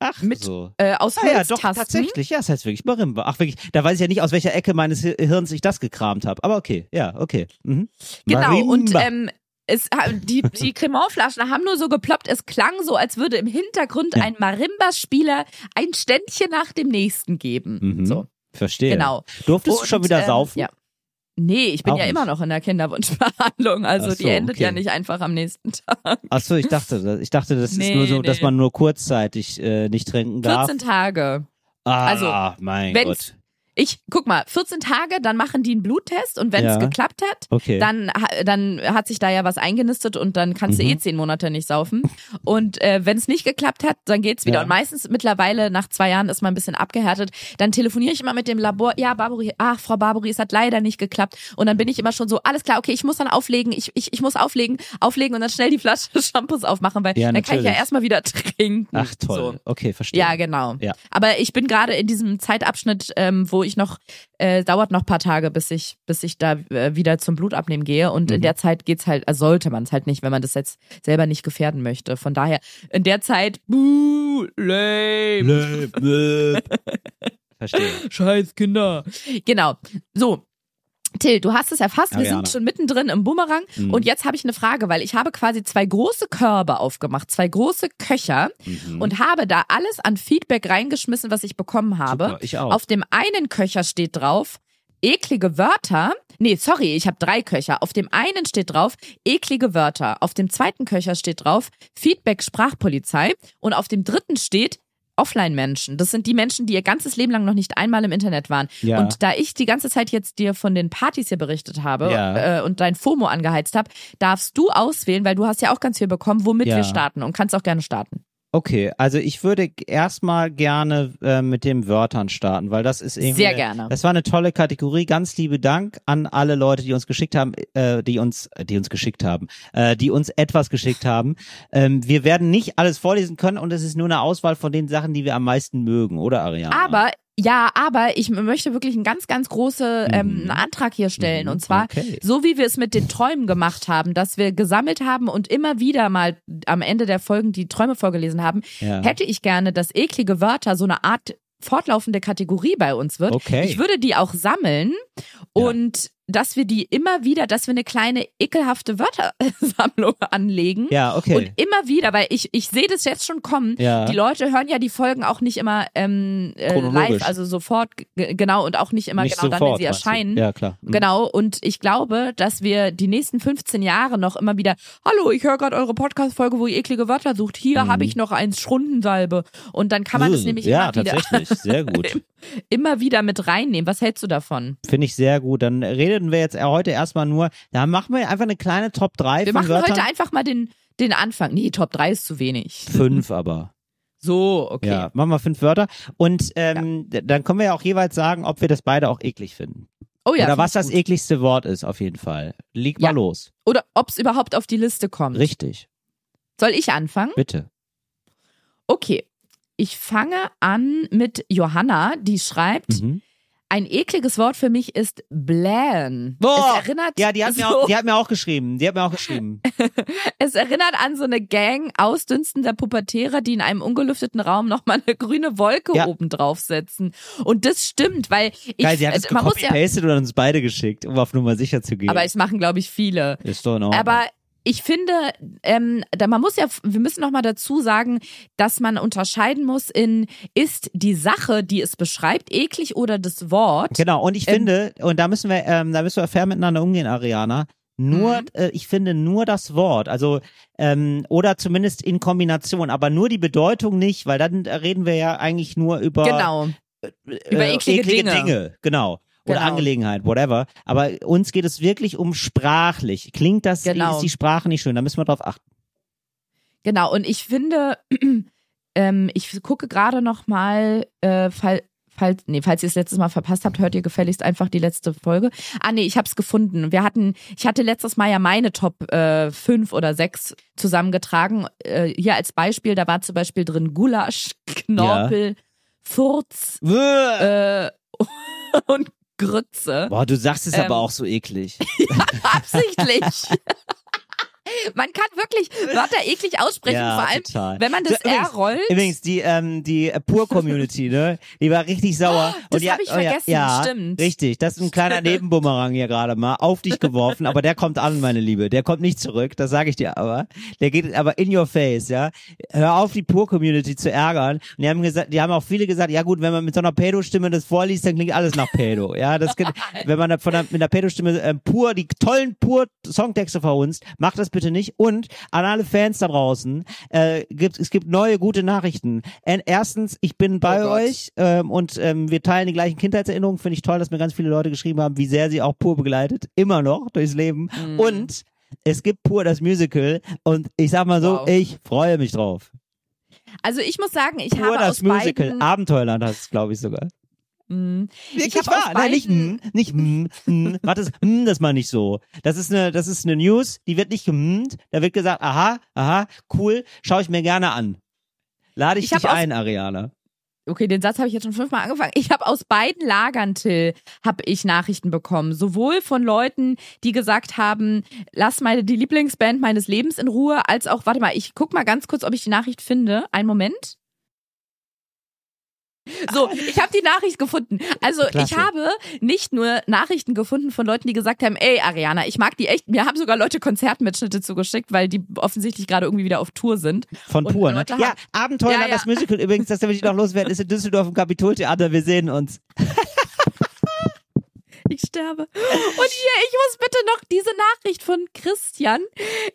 Ach, mit so. äh, aus Ah ja, doch, tatsächlich. Ja, das heißt wirklich Marimba. Ach, wirklich. Da weiß ich ja nicht, aus welcher Ecke meines Hi- Hirns ich das gekramt habe. Aber okay, ja, okay. Mhm. Genau, Marimba. und ähm, es, die, die Cremant-Flaschen haben nur so geploppt, es klang so, als würde im Hintergrund Ja. ein Marimba-Spieler ein Ständchen nach dem nächsten geben. Mhm. So, Verstehe. genau. Durftest du Und, schon wieder ähm, saufen? Ja. Nee, ich bin Auch ja nicht. immer noch in der Kinderwunschbehandlung, also so, die endet okay. ja nicht einfach am nächsten Tag. Ach so, ich dachte, ich dachte, das ist Nee, nur so, dass nee. man nur kurzzeitig äh, nicht trinken darf. 14 Tage. ah, also, mein Gott. Ich, guck mal, 14 Tage, dann machen die einen Bluttest und wenn es Ja. geklappt hat, Okay. dann, dann hat sich da ja was eingenistet und dann kannst Mhm. du eh zehn Monate nicht saufen. Und äh, wenn es nicht geklappt hat, dann geht's wieder. Ja. Und meistens mittlerweile nach zwei Jahren ist man ein bisschen abgehärtet. Dann telefoniere ich immer mit dem Labor. Ja, Barbary, ach, Frau Barbary, es hat leider nicht geklappt. Und dann bin ich immer schon so, alles klar, okay, ich muss dann auflegen, ich, ich, ich muss auflegen, auflegen und dann schnell die Flasche Shampoos aufmachen, weil Ja, dann kann ich ja erstmal wieder trinken. Ach toll. So. Okay, verstehe. Ja, genau. Ja. Aber ich bin gerade in diesem Zeitabschnitt, ähm, wo ich noch, äh, dauert noch paar Tage, bis ich, bis ich da äh, wieder zum Blutabnehmen gehe. Und Mhm. in der Zeit geht's halt, also sollte man es halt nicht, wenn man das jetzt selber nicht gefährden möchte. Von daher, in der Zeit, buh, lame. Löb. Verstehe. Scheiß Kinder. Genau. So. Till, du hast es erfasst, wir Ariana. sind schon mittendrin im Bumerang Mhm. und jetzt habe ich eine Frage, weil ich habe quasi zwei große Körbe aufgemacht, zwei große Köcher Mhm. und habe da alles an Feedback reingeschmissen, was ich bekommen habe. Super, ich auch. Auf dem einen Köcher steht drauf, eklige Wörter. Nee, sorry, ich habe drei Köcher. Auf dem einen steht drauf, eklige Wörter. Auf dem zweiten Köcher steht drauf, Feedback Sprachpolizei. Und auf dem dritten steht, Offline-Menschen. Das sind die Menschen, die ihr ganzes Leben lang noch nicht einmal im Internet waren. Ja. Und da ich die ganze Zeit jetzt dir von den Partys hier berichtet habe Ja. äh, und dein FOMO angeheizt habe, darfst du auswählen, weil du hast ja auch ganz viel bekommen, womit Ja. wir starten und kannst auch gerne starten. Okay, also ich würde erstmal gerne äh, mit den Wörtern starten, weil das ist irgendwie. Sehr gerne. Das war eine tolle Kategorie. Ganz liebe Dank an alle Leute, die uns geschickt haben, äh, die uns, äh, die uns geschickt haben, äh, die uns etwas geschickt haben. Ähm, wir werden nicht alles vorlesen können und es ist nur eine Auswahl von den Sachen, die wir am meisten mögen, oder Ariana? Aber ja, aber ich möchte wirklich einen ganz, ganz große ähm, Mhm. einen Antrag hier stellen. Mhm, Und zwar, okay. so wie wir es mit den Träumen gemacht haben, dass wir gesammelt haben und immer wieder mal am Ende der Folgen die Träume vorgelesen haben, Ja. hätte ich gerne, dass eklige Wörter so eine Art fortlaufende Kategorie bei uns wird. Okay. Ich würde die auch sammeln und dass wir die immer wieder, dass wir eine kleine ekelhafte Wörtersammlung anlegen. Ja, okay. Und immer wieder, weil ich, ich sehe das jetzt schon kommen. Ja. Die Leute hören ja die Folgen auch nicht immer ähm, äh, live, also sofort, genau, und auch nicht immer Nicht genau dann, wenn sofort, sie meinst du? erscheinen. Ja, klar. Mhm. Genau, und ich glaube, dass wir die nächsten 15 Jahre noch immer wieder, hallo, ich höre gerade eure Podcast-Folge, wo ihr eklige Wörter sucht. Hier Mhm. habe ich noch eins Schrundensalbe. Und dann kann man das Uh, nämlich ja, immer wieder, tatsächlich. Sehr gut. immer wieder mit reinnehmen. Was hältst du davon? Finde ich sehr gut. Dann reden wir jetzt heute erstmal nur, da machen wir einfach eine kleine Top 3 Wir machen Wörtern. heute einfach mal den, den Anfang. Nee, Top 3 ist zu wenig. Fünf aber. So, okay. Ja, machen wir fünf Wörter. Und ähm, d- dann können wir ja auch jeweils sagen, ob wir das beide auch eklig finden. Oh ja. Oder was das gut. ekligste Wort ist, auf jeden Fall. Leg mal Ja. los. Oder ob es überhaupt auf die Liste kommt. Richtig, Soll ich anfangen? bitte. Okay. Ich fange an mit Johanna, die schreibt, Mhm. ein ekliges Wort für mich ist blähen. Boah! Es erinnert, Ja, die hat, mir so, auch, die hat mir auch geschrieben. Die hat mir auch geschrieben. es erinnert an so eine Gang ausdünstender Pubertäre, die in einem ungelüfteten Raum nochmal eine grüne Wolke Ja. oben draufsetzen. Und das stimmt, weil ich, Geil, sie hat es äh, man muss ja, und uns beide geschickt, um auf Nummer sicher zu gehen. aber es machen glaube ich viele. ist doch in Ordnung. Aber ich finde, ähm, da man muss ja, wir müssen noch mal dazu sagen, dass man unterscheiden muss in ist die Sache, die es beschreibt, eklig oder das Wort. Genau, und ich Ähm, finde, und da müssen wir, ähm, da müssen wir fair miteinander umgehen, Ariana. Nur, Mhm. äh, ich finde nur das Wort, also ähm, oder zumindest in Kombination, aber nur die Bedeutung nicht, weil dann äh, reden wir ja eigentlich nur über Genau. über äh, eklige Dinge. genau. Oder Genau. Angelegenheit, whatever. Aber uns geht es wirklich um sprachlich. Klingt das, Genau. ist die Sprache nicht schön, da müssen wir drauf achten. Genau. Und ich finde, ähm, ich gucke gerade noch mal, äh, fall, falls, nee, falls ihr es letztes Mal verpasst habt, hört ihr gefälligst einfach die letzte Folge. Ah, nee, ich hab's gefunden. Wir hatten, ich hatte letztes Mal ja meine Top äh, fünf oder sechs zusammengetragen. Äh, hier als Beispiel, da war zum Beispiel drin Gulasch, Knorpel, Furz äh, und Grütze. Boah, du sagst es Ähm. aber auch so eklig. Absichtlich. Man kann wirklich Wörter eklig aussprechen, Ja, vor allem, total. wenn man das übrigens- R rollt. Übrigens, die, ähm, die Pur-Community, ne? Die war richtig sauer. Oh, das die hab hat- ich oh vergessen, ja, stimmt. Richtig, das ist ein kleiner Nebenbumerang hier gerade mal auf dich geworfen, aber der kommt an, meine Liebe. Der kommt nicht zurück, das sage ich dir aber. Der geht aber in your face, ja. Hör auf, die Pur-Community zu ärgern. Und die haben gesagt, die haben auch viele gesagt, ja gut, wenn man mit so einer Pedo-Stimme das vorliest, dann klingt alles nach Pedo. Ja, das wenn man von der, mit einer Pedo-Stimme ähm, pur, die tollen pur-Songtexte verhunzt, macht das bitte nicht. Und an alle Fans da draußen, äh, gibt, es gibt neue gute Nachrichten. Äh, erstens, ich bin bei Oh euch ähm, und ähm, wir teilen die gleichen Kindheitserinnerungen. Finde ich toll, dass mir ganz viele Leute geschrieben haben, wie sehr sie auch pur begleitet, immer noch durchs Leben. Mhm. Und es gibt pur das Musical und ich sag mal so, Wow. ich freue mich drauf. Also ich muss sagen, ich Pur habe das aus Musical, beiden, Abenteuerland heißt es, glaube ich sogar. Mm, Wirklich hab aus wahr? Nein, nicht mm, nicht mm, mm. Warte, das, mm, das mal nicht so. Das ist eine, das ist eine News, die wird nicht gemmt. Da wird gesagt, aha, aha, cool, schaue ich mir gerne an. Lade ich, Ich dich ein, Ariane. Okay, den Satz habe ich jetzt schon fünfmal angefangen. Ich habe aus beiden Lagern, Till, habe ich Nachrichten bekommen. Sowohl von Leuten, die gesagt haben, lass meine die Lieblingsband meines Lebens in Ruhe, als auch, warte mal, ich guck mal ganz kurz, ob ich die Nachricht finde. Einen Moment. So, ich habe die Nachricht gefunden. Also ich Klasse. habe nicht nur Nachrichten gefunden von Leuten, die gesagt haben, ey Ariana, ich mag die echt. Mir haben sogar Leute Konzertmitschnitte zugeschickt, weil die offensichtlich gerade irgendwie wieder auf Tour sind. Von Und Pur, ne? Leute Ja, haben- Abenteuerland, Ja, ja. das Musical übrigens, das damit ich noch loswerden, ist in Düsseldorf im Kapitoltheater. Wir sehen uns. Ich sterbe. Und hier, ich muss bitte noch diese Nachricht von Christian.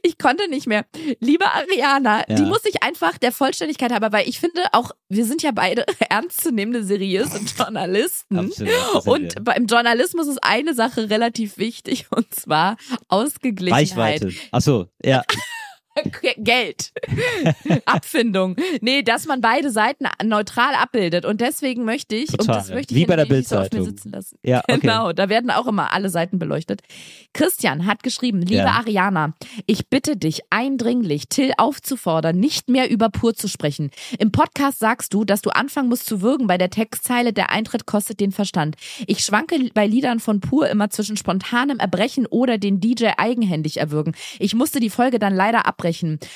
Ich konnte nicht mehr. Liebe Ariana, Ja. die muss ich einfach der Vollständigkeit haben, weil ich finde auch, wir sind ja beide ernstzunehmende, seriöse Journalisten. Absolut, Und wir. beim Journalismus ist eine Sache relativ wichtig und zwar Ausgeglichenheit. Reichweite. Ach so, ja. Geld. Abfindung. Nee, dass man beide Seiten neutral abbildet. Und deswegen möchte ich, Total, und das ja. möchte ich Wie bei der so Bild-Zeitung. sitzen lassen. Ja, okay. Genau, da werden auch immer alle Seiten beleuchtet. Christian hat geschrieben, liebe Ja. Ariana, ich bitte dich eindringlich, Till aufzufordern, nicht mehr über Pur zu sprechen. Im Podcast sagst du, dass du anfangen musst zu würgen bei der Textzeile, der Eintritt kostet den Verstand. Ich schwanke bei Liedern von Pur immer zwischen spontanem Erbrechen oder den DJ eigenhändig erwürgen. Ich musste die Folge dann leider abbrechen.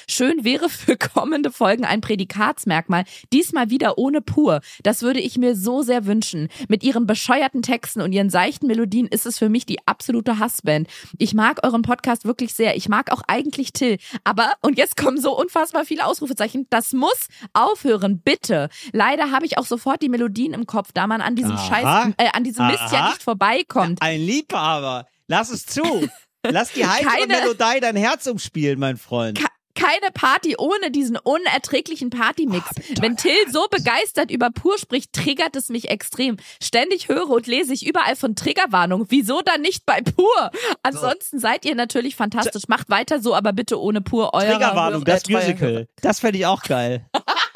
Schön wäre für kommende Folgen ein Prädikatsmerkmal, diesmal wieder ohne Pur. Das würde ich mir so sehr wünschen. Mit ihren bescheuerten Texten und ihren seichten Melodien ist es für mich die absolute Hassband. Ich mag euren Podcast wirklich sehr. Ich mag auch eigentlich Till. Aber, und jetzt kommen so unfassbar viele Ausrufezeichen, das muss aufhören, bitte. Leider habe ich auch sofort die Melodien im Kopf, da man an diesem Aha. Scheiß, äh, an diesem Mist ja Aha. nicht vorbeikommt. Ein Liebhaber. Lass es zu. Lass die Keine- Melodie dein Herz umspielen, mein Freund. Ke- keine Party ohne diesen unerträglichen Partymix. Wenn Till so begeistert über Pur spricht, triggert es mich extrem. Ständig höre und lese ich überall von Triggerwarnung. Wieso dann nicht bei Pur? Ansonsten seid ihr natürlich fantastisch. Macht weiter so, aber bitte ohne Pur. Euer Triggerwarnung, das Musical. Das fände ich auch geil.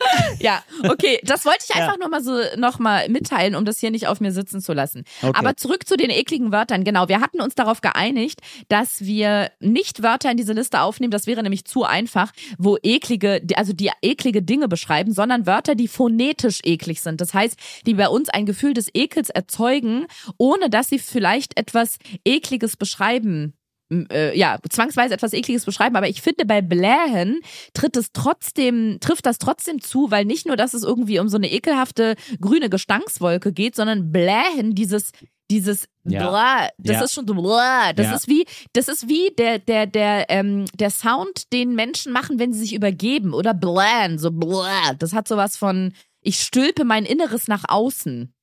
Ja, okay, das wollte ich Ja. einfach nur mal so noch mal mitteilen, um das hier nicht auf mir sitzen zu lassen. Okay. Aber zurück zu den ekligen Wörtern. Genau, wir hatten uns darauf geeinigt, dass wir nicht Wörter in diese Liste aufnehmen, das wäre nämlich zu einfach, wo eklige, also die eklige Dinge beschreiben, sondern Wörter, die phonetisch eklig sind. Das heißt, die bei uns ein Gefühl des Ekels erzeugen, ohne dass sie vielleicht etwas ekliges beschreiben äh, ja, zwangsweise etwas ekliges beschreiben, aber ich finde bei Blähen tritt es trotzdem, trifft das trotzdem zu, weil nicht nur, dass es irgendwie um so eine ekelhafte grüne Gestankswolke geht, sondern Blähen, dieses dieses Ja. Blah, das Ja. ist schon so Blah, das Ja. ist wie das ist wie der der der ähm, der Sound, den Menschen machen, wenn sie sich übergeben oder blähen, so Blah. Das hat sowas von ich stülpe mein Inneres nach außen.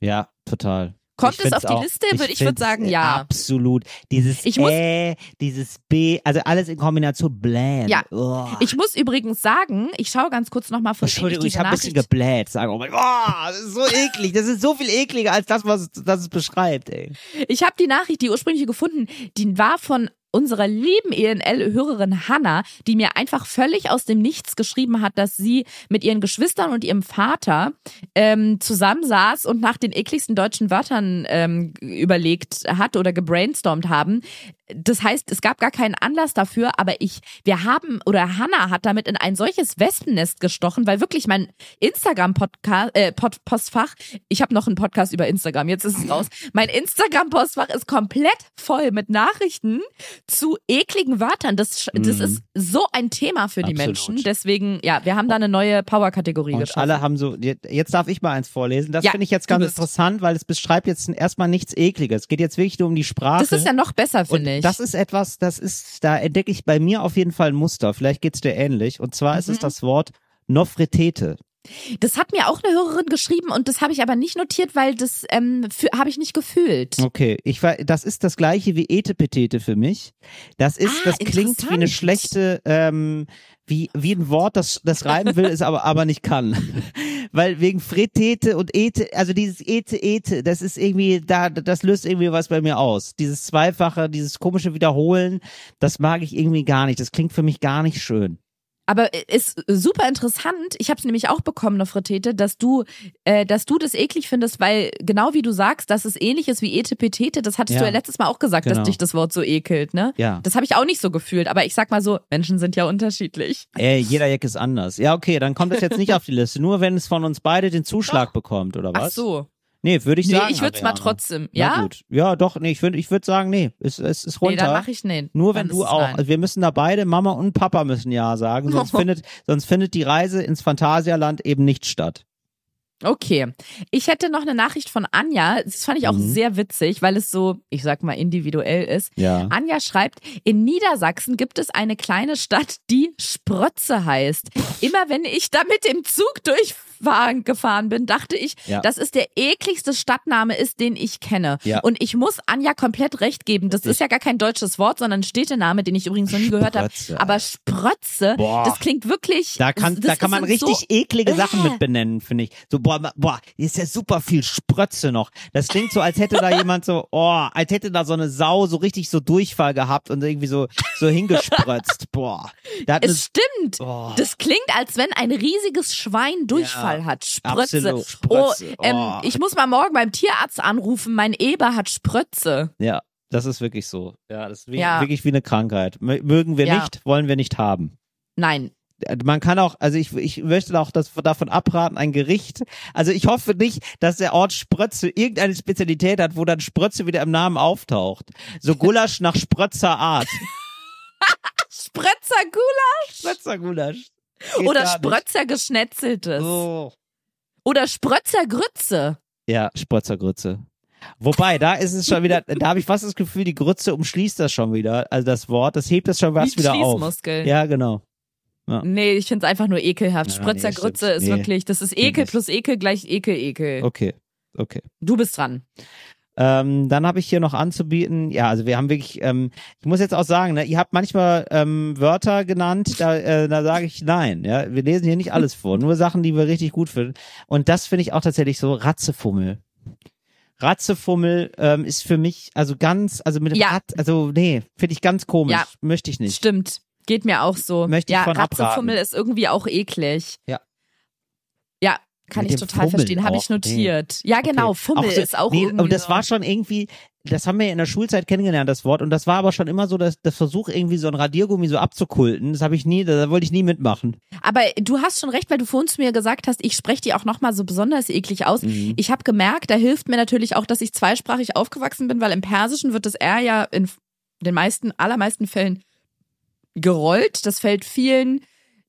Ja, total. Kommt Ich es auf die auch- Liste? Würde- ich würd find's, sagen, ja. Absolut. Dieses Ich muss- Äh, dieses B, also alles in Kombination blähen. Ja. Oh. Ich muss übrigens sagen, ich schaue ganz kurz nochmal von Entschuldigung, ich habe ein bisschen gebläht. Sagen, oh mein Gott, oh, das ist so eklig. Das ist so viel ekliger als das, was das es beschreibt, ey. Ich habe die Nachricht, die ursprüngliche gefunden, die war von unserer lieben ENL-Hörerin Hanna, die mir einfach völlig aus dem Nichts geschrieben hat, dass sie mit ihren Geschwistern und ihrem Vater ähm, zusammensaß und nach den ekligsten deutschen Wörtern ähm, überlegt hat oder gebrainstormt haben. Das heißt, es gab gar keinen Anlass dafür, aber ich, wir haben, oder Hanna hat damit in ein solches Wespennest gestochen, weil wirklich mein Instagram-Podcast, äh, Postfach, ich habe noch einen Podcast über Instagram, jetzt ist es raus. Mein Instagram-Postfach ist komplett voll mit Nachrichten zu ekligen Wörtern. Das, das Mhm. ist so ein Thema für die Absolut. Menschen. Deswegen, ja, wir haben da eine neue Power-Kategorie geschaffen. alle haben so, jetzt darf ich mal eins vorlesen. Das Ja, finde ich jetzt ganz interessant, weil es beschreibt jetzt erstmal nichts Ekliges. Es geht jetzt wirklich nur um die Sprache. das ist ja noch besser, finde ich. das ist etwas, das ist, da entdecke ich bei mir auf jeden Fall ein Muster. Vielleicht geht's dir ähnlich. Und zwar ist es Mhm. das Wort Nofretete. Das hat mir auch eine Hörerin geschrieben und das habe ich aber nicht notiert, weil das ähm, habe ich nicht gefühlt. Okay, ich war, das ist das gleiche wie Etepetete für mich. Das ist, Ah, das klingt wie eine schlechte, ähm, wie, wie ein Wort, das, das reimen will, es aber, aber nicht kann. Weil wegen Fretete und Ete, also dieses Ete, Ete, das ist irgendwie, da, das löst irgendwie was bei mir aus. Dieses Zweifache, dieses komische Wiederholen, das mag ich irgendwie gar nicht. Das klingt für mich gar nicht schön. Aber ist super interessant. Ich habe es nämlich auch bekommen, eine Fritete, dass du, äh, dass du das eklig findest, weil genau wie du sagst, dass es ähnlich ist wie Etepetete. Das hattest Ja. du ja letztes Mal auch gesagt, Genau. dass dich das Wort so ekelt, ne? Ja. Das habe ich auch nicht so gefühlt. Aber ich sag mal so, Menschen sind ja unterschiedlich. Ey, jeder Jack ist anders. Ja, okay, dann kommt das jetzt nicht auf die Liste. Nur wenn es von uns beide den Zuschlag bekommt, oder was? Ach so. Nee, würde ich Nee, sagen. ich würd's mal Ariana. trotzdem. Ja? gut. Ja, doch, nee, ich würde ich würd sagen, nee, es, es ist Nee, runter. dann mache ich nee. Nur wenn du es auch. nein. Also wir müssen da beide, Mama und Papa müssen ja sagen, sonst findet, sonst findet die Reise ins Phantasialand eben nicht statt. Okay. Ich hätte noch eine Nachricht von Anja. Das fand ich auch Mhm. sehr witzig, weil es so, ich sag mal, individuell ist. Ja. Anja schreibt, in Niedersachsen gibt es eine kleine Stadt, die Sprötze heißt. Immer wenn ich da mit dem Zug durchfahren gefahren bin, dachte ich, Ja. dass es der ekligste Stadtname ist, den ich kenne. Ja. Und ich muss Anja komplett recht geben. Das ist ja gar kein deutsches Wort, sondern ein Städtename, den ich übrigens noch nie gehört habe. Aber Sprötze, Boah. das klingt wirklich. Da kann, das da kann ist man so- richtig eklige Sachen Äh. mit benennen, finde ich. So, boah, boah, hier ist ja super viel Sprötze noch. Das klingt so, als hätte da jemand so, oh, als hätte da so eine Sau so richtig so Durchfall gehabt und irgendwie so, so hingesprötzt. Boah. Hat eine, Es stimmt. Boah. Das klingt, als wenn ein riesiges Schwein Durchfall Ja, hat. Sprötze. absolut. Sprötze. Oh, ähm, Oh. ich muss mal morgen beim Tierarzt anrufen. Mein Eber hat Sprötze. ja, das ist wirklich so. Ja, das ist wie, Ja. wirklich wie eine Krankheit. Mö- Mögen wir Ja. nicht, wollen wir nicht haben. Nein. man kann auch, also ich, ich möchte auch das, davon abraten, ein Gericht. Also ich hoffe nicht, dass der Ort Sprötze irgendeine Spezialität hat, wo dann Sprötze wieder im Namen auftaucht. So Gulasch nach Sprötzer Art. Sprötzer Gulasch Sprötzer Gulasch. Geht oder gar nicht. Sprötzer Geschnetzeltes. Oh. Oder Sprötzer Grütze. Ja, Sprötzer Grütze. Wobei, da ist es schon wieder, da habe ich fast das Gefühl, die Grütze umschließt das schon wieder. Also das Wort, das hebt das schon was Wie wieder auf. Ja, genau. Nee, ich find's einfach nur ekelhaft. Ja, Sprötzer nee, ist Nee. wirklich, das ist Ekel nicht. plus Ekel gleich Ekel, Ekel. Okay. Okay. Du bist dran. Ähm, dann habe ich hier noch anzubieten, ja, also wir haben wirklich, ähm, ich muss jetzt auch sagen, ne, ihr habt manchmal ähm, Wörter genannt, da, äh, da sage ich nein, ja, wir lesen hier nicht alles vor, nur Sachen, die wir richtig gut finden. Und das finde ich auch tatsächlich so Ratzefummel. Ratzefummel ähm, ist für mich also ganz, also mit dem Ja. Rat, also nee, finde ich ganz komisch, Ja. möchte ich nicht. Stimmt. Geht mir auch so. Möchte ich ja, von Ratzefummel abraten. ist irgendwie auch eklig. Ja. Ja, kann ich total Fummeln verstehen. Habe ich auch, nee. notiert. Ja, genau. Okay. Fummel so- ist auch nee, irgendwie aber das so. war schon irgendwie, das haben wir ja in der Schulzeit kennengelernt, das Wort. Und das war aber schon immer so, dass der Versuch, irgendwie so ein Radiergummi so abzukulten. Das habe ich nie, da wollte ich nie mitmachen. Aber du hast schon recht, weil du vorhin zu mir gesagt hast, ich spreche die auch nochmal so besonders eklig aus. Mhm. Ich habe gemerkt, da hilft mir natürlich auch, dass ich zweisprachig aufgewachsen bin, weil im Persischen wird das R ja in den meisten, allermeisten Fällen gerollt. Das fällt vielen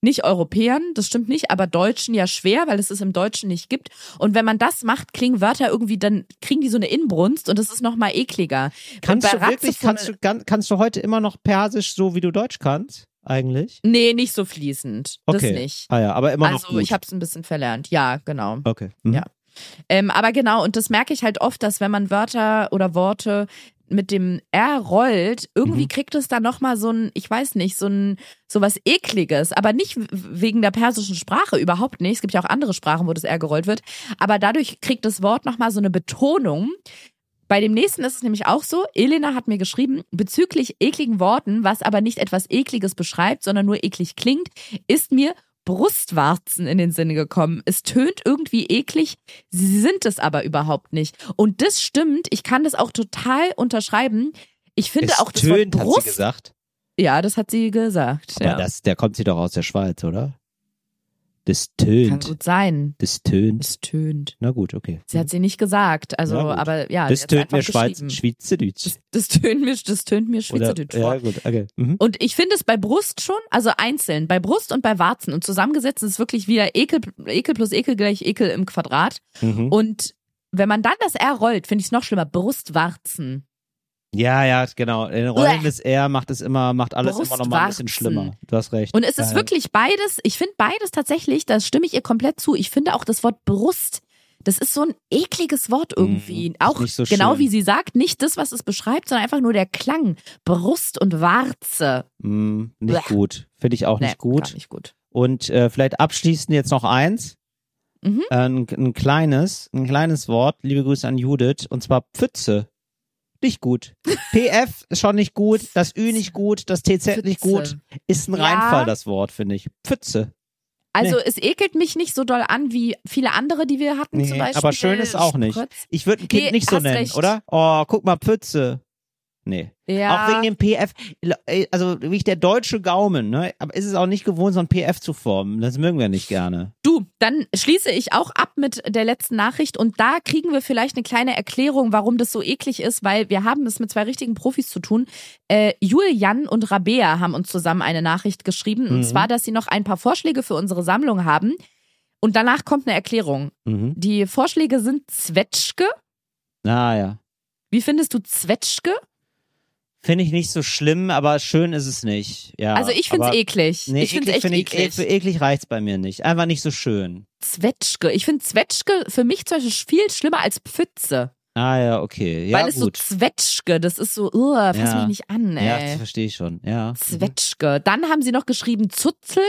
nicht Europäern, das stimmt nicht, aber Deutschen ja schwer, weil es es im Deutschen nicht gibt. Und wenn man das macht, klingen Wörter irgendwie, dann kriegen die so eine Inbrunst und das ist nochmal ekliger. Kannst du wirklich, kannst du, kann- kannst du heute immer noch Persisch so, wie du Deutsch kannst? Eigentlich? Nee, nicht so fließend. Okay. Das nicht. Ah ja, aber immer noch Also gut. ich habe es ein bisschen verlernt. Ja, genau. okay. Mhm. Ja. Ähm, aber genau, und das merke ich halt oft, dass wenn man Wörter oder Worte mit dem R rollt, irgendwie Mhm. kriegt es dann nochmal so ein, ich weiß nicht, so ein, so was ekliges, aber nicht wegen der persischen Sprache, überhaupt nicht. Es gibt ja auch andere Sprachen, wo das R gerollt wird, aber dadurch kriegt das Wort nochmal so eine Betonung. Bei dem nächsten ist es nämlich auch so, Elena hat mir geschrieben, bezüglich ekligen Worten, was aber nicht etwas Ekliges beschreibt, sondern nur eklig klingt, ist mir Brustwarzen in den Sinne gekommen. Es tönt irgendwie eklig, sie sind es aber überhaupt nicht. Und das stimmt, ich kann das auch total unterschreiben. Ich finde es auch das tönt, Wort hat sie Brust. gesagt. Ja, das hat sie gesagt. Aber ja. das, der kommt sie doch aus der Schweiz, oder? Das Kann tönt. gut sein. Das tönt. Es tönt. Na gut, okay. Sie hat sie nicht gesagt. Also, aber ja. das tönt mir Schweiz. Schweizerdeutsch. Das, das tönt mir, das tönt mir Oder- Schweizerdeutsch Ja, gut, okay. Mhm. Und ich finde es bei Brust schon, also einzeln, bei Brust und bei Warzen und zusammengesetzt ist es wirklich wieder Ekel, Ekel plus Ekel gleich Ekel im Quadrat. Mhm. Und wenn man dann das R rollt, finde ich es noch schlimmer. Brustwarzen. Ja, ja, genau. Ein rollendes R macht es immer, macht alles immer noch mal ein bisschen schlimmer. Du hast recht. Und es ist wirklich beides, ich finde beides tatsächlich, da stimme ich ihr komplett zu. Ich finde auch das Wort Brust, das ist so ein ekliges Wort irgendwie. Mhm, auch nicht so genau schön. wie sie sagt, nicht das, was es beschreibt, sondern einfach nur der Klang. Brust und Warze. Mm, nicht Blech. gut. Finde ich auch Nee, nicht gut. Gar nicht gut. Und äh, vielleicht abschließend jetzt noch eins. Mhm. Äh, ein, ein kleines, ein kleines Wort. Liebe Grüße an Judith. Und zwar Pfütze. Nicht gut. PF ist schon nicht gut. Das Ü nicht gut. Das TZ nicht Pfütze. gut. Ist ein Ja. Reinfall, das Wort, finde ich. Pfütze. Also es ekelt mich nicht so doll an wie viele andere, die wir hatten Nee, zum Beispiel. aber schön ist auch nicht. Ich würde ein Kind Nee, nicht so nennen, recht. oder? Oh, guck mal, Pfütze. Nee. Ja. Auch wegen dem PF. Ey, Also wie ich der deutsche Gaumen, ne? Aber ist es auch nicht gewohnt, so ein PF zu formen. Das mögen wir nicht gerne. Du, dann schließe ich auch ab mit der letzten Nachricht und da kriegen wir vielleicht eine kleine Erklärung, warum das so eklig ist, weil wir haben es mit zwei richtigen Profis zu tun. Äh, Julian und Rabea haben uns zusammen eine Nachricht geschrieben und Mhm. zwar, dass sie noch ein paar Vorschläge für unsere Sammlung haben und danach kommt eine Erklärung. Mhm. Die Vorschläge sind Zwetschge. Ah ja. Wie findest du Zwetschge? Finde ich nicht so schlimm, aber schön ist es nicht. Ja, also ich finde es eklig. Nee, ich finde es eklig echt find ich, eklig. ek- Für eklig reicht's bei mir nicht. Einfach nicht so schön. Zwetschge. Ich finde Zwetschge für mich zum Beispiel viel schlimmer als Pfütze. Ah ja, okay. Ja, weil es gut. so Zwetschge, das ist so, uh, fass Ja. mich nicht an, ja, ey. das verstehe ich schon. Ja. Zwetschge. Dann haben sie noch geschrieben Zuzeln.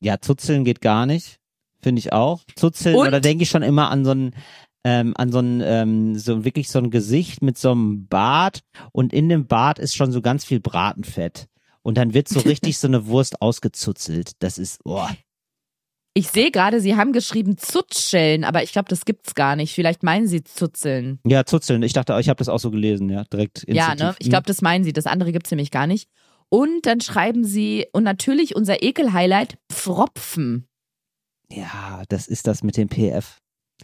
Ja, Zuzeln geht gar nicht. Finde ich auch. Zuzeln, Und? oder denke ich schon immer an so ein, ähm, an so ein, ähm, so wirklich so ein Gesicht mit so einem Bart und in dem Bart ist schon so ganz viel Bratenfett. Und dann wird so richtig so eine Wurst ausgezuzelt. Das ist, oh. Ich sehe gerade, sie haben geschrieben Zutscheln, aber ich glaube, das gibt's gar nicht. Vielleicht meinen sie Zuzeln. Ja, Zuzeln. Ich dachte, ich habe das auch so gelesen, ja, direkt. Ja, instinktiv. ne? Ich glaube, das meinen sie. Das andere gibt's nämlich gar nicht. Und dann schreiben sie, und natürlich unser Ekel-Highlight, Pfropfen. Ja, das ist das mit dem PF.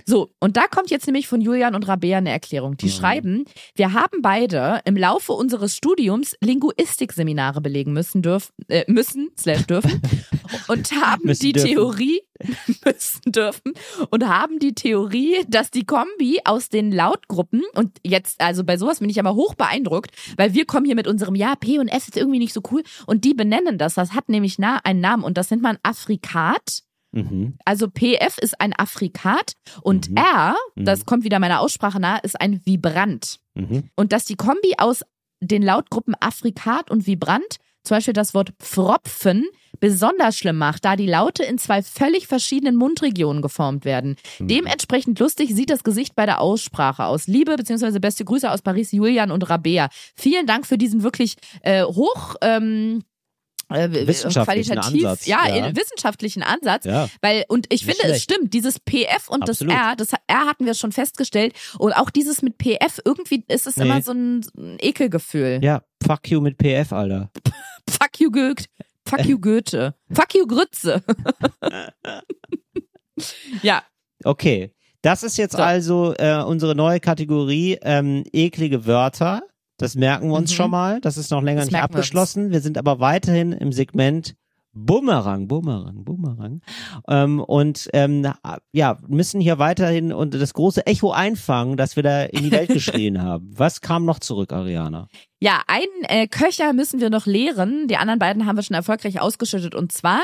So, und da kommt jetzt nämlich von Julian und Rabea eine Erklärung. Die Mhm. schreiben, wir haben beide im Laufe unseres Studiums Linguistikseminare belegen müssen, dürfen, äh, müssen, slash dürfen, und haben die dürfen. Theorie, müssen dürfen, und haben die Theorie, dass die Kombi aus den Lautgruppen, und jetzt, also bei sowas bin ich aber hoch beeindruckt, weil wir kommen hier mit unserem, ja, P und S ist irgendwie nicht so cool, und die benennen das, das hat nämlich na, einen Namen, und das nennt man Afrikat. Mhm. Also PF ist ein Afrikat und Mhm. R, Mhm. das kommt wieder meiner Aussprache nahe, ist ein Vibrant. Mhm. Und dass die Kombi aus den Lautgruppen Afrikat und Vibrant, zum Beispiel das Wort Pfropfen, besonders schlimm macht, da die Laute in zwei völlig verschiedenen Mundregionen geformt werden. Mhm. Dementsprechend lustig sieht das Gesicht bei der Aussprache aus. Liebe bzw. beste Grüße aus Paris, Julian und Rabea. Vielen Dank für diesen wirklich äh, hoch ähm, äh, Wissenschaftlichen qualitativ, Ansatz, ja, ja. äh, wissenschaftlichen Ansatz. Ja. Weil, und ich Nicht finde, es schlecht. stimmt, dieses PF und Absolut. das R, das R hatten wir schon festgestellt. Und auch dieses mit PF, irgendwie ist es Nee. immer so ein, ein Ekelgefühl. Ja, fuck you mit PF, Alter. Fuck you Goethe. Fuck you Goethe. Fuck you Grütze. ja, Okay. Das ist jetzt So. also äh, unsere neue Kategorie ähm, eklige Wörter. Das merken wir uns Mhm. schon mal. Das ist noch länger Das nicht merken wir abgeschlossen. Wir, sind aber weiterhin im Segment Bumerang, Bumerang, Bumerang. Ähm, und ähm, ja, müssen hier weiterhin und das große Echo einfangen, das wir da in die Welt geschrien haben. Was kam noch zurück, Ariana? Ja, einen äh, Köcher müssen wir noch leeren. Die anderen beiden haben wir schon erfolgreich ausgeschüttet. Und zwar,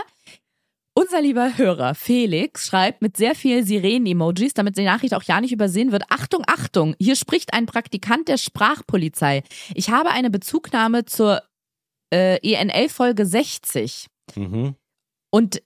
unser lieber Hörer Felix schreibt mit sehr viel Sirenen-Emojis, damit die Nachricht auch ja nicht übersehen wird. Achtung, Achtung, hier spricht ein Praktikant der Sprachpolizei. Ich habe eine Bezugnahme zur äh, ENL-Folge 60. Mhm. Und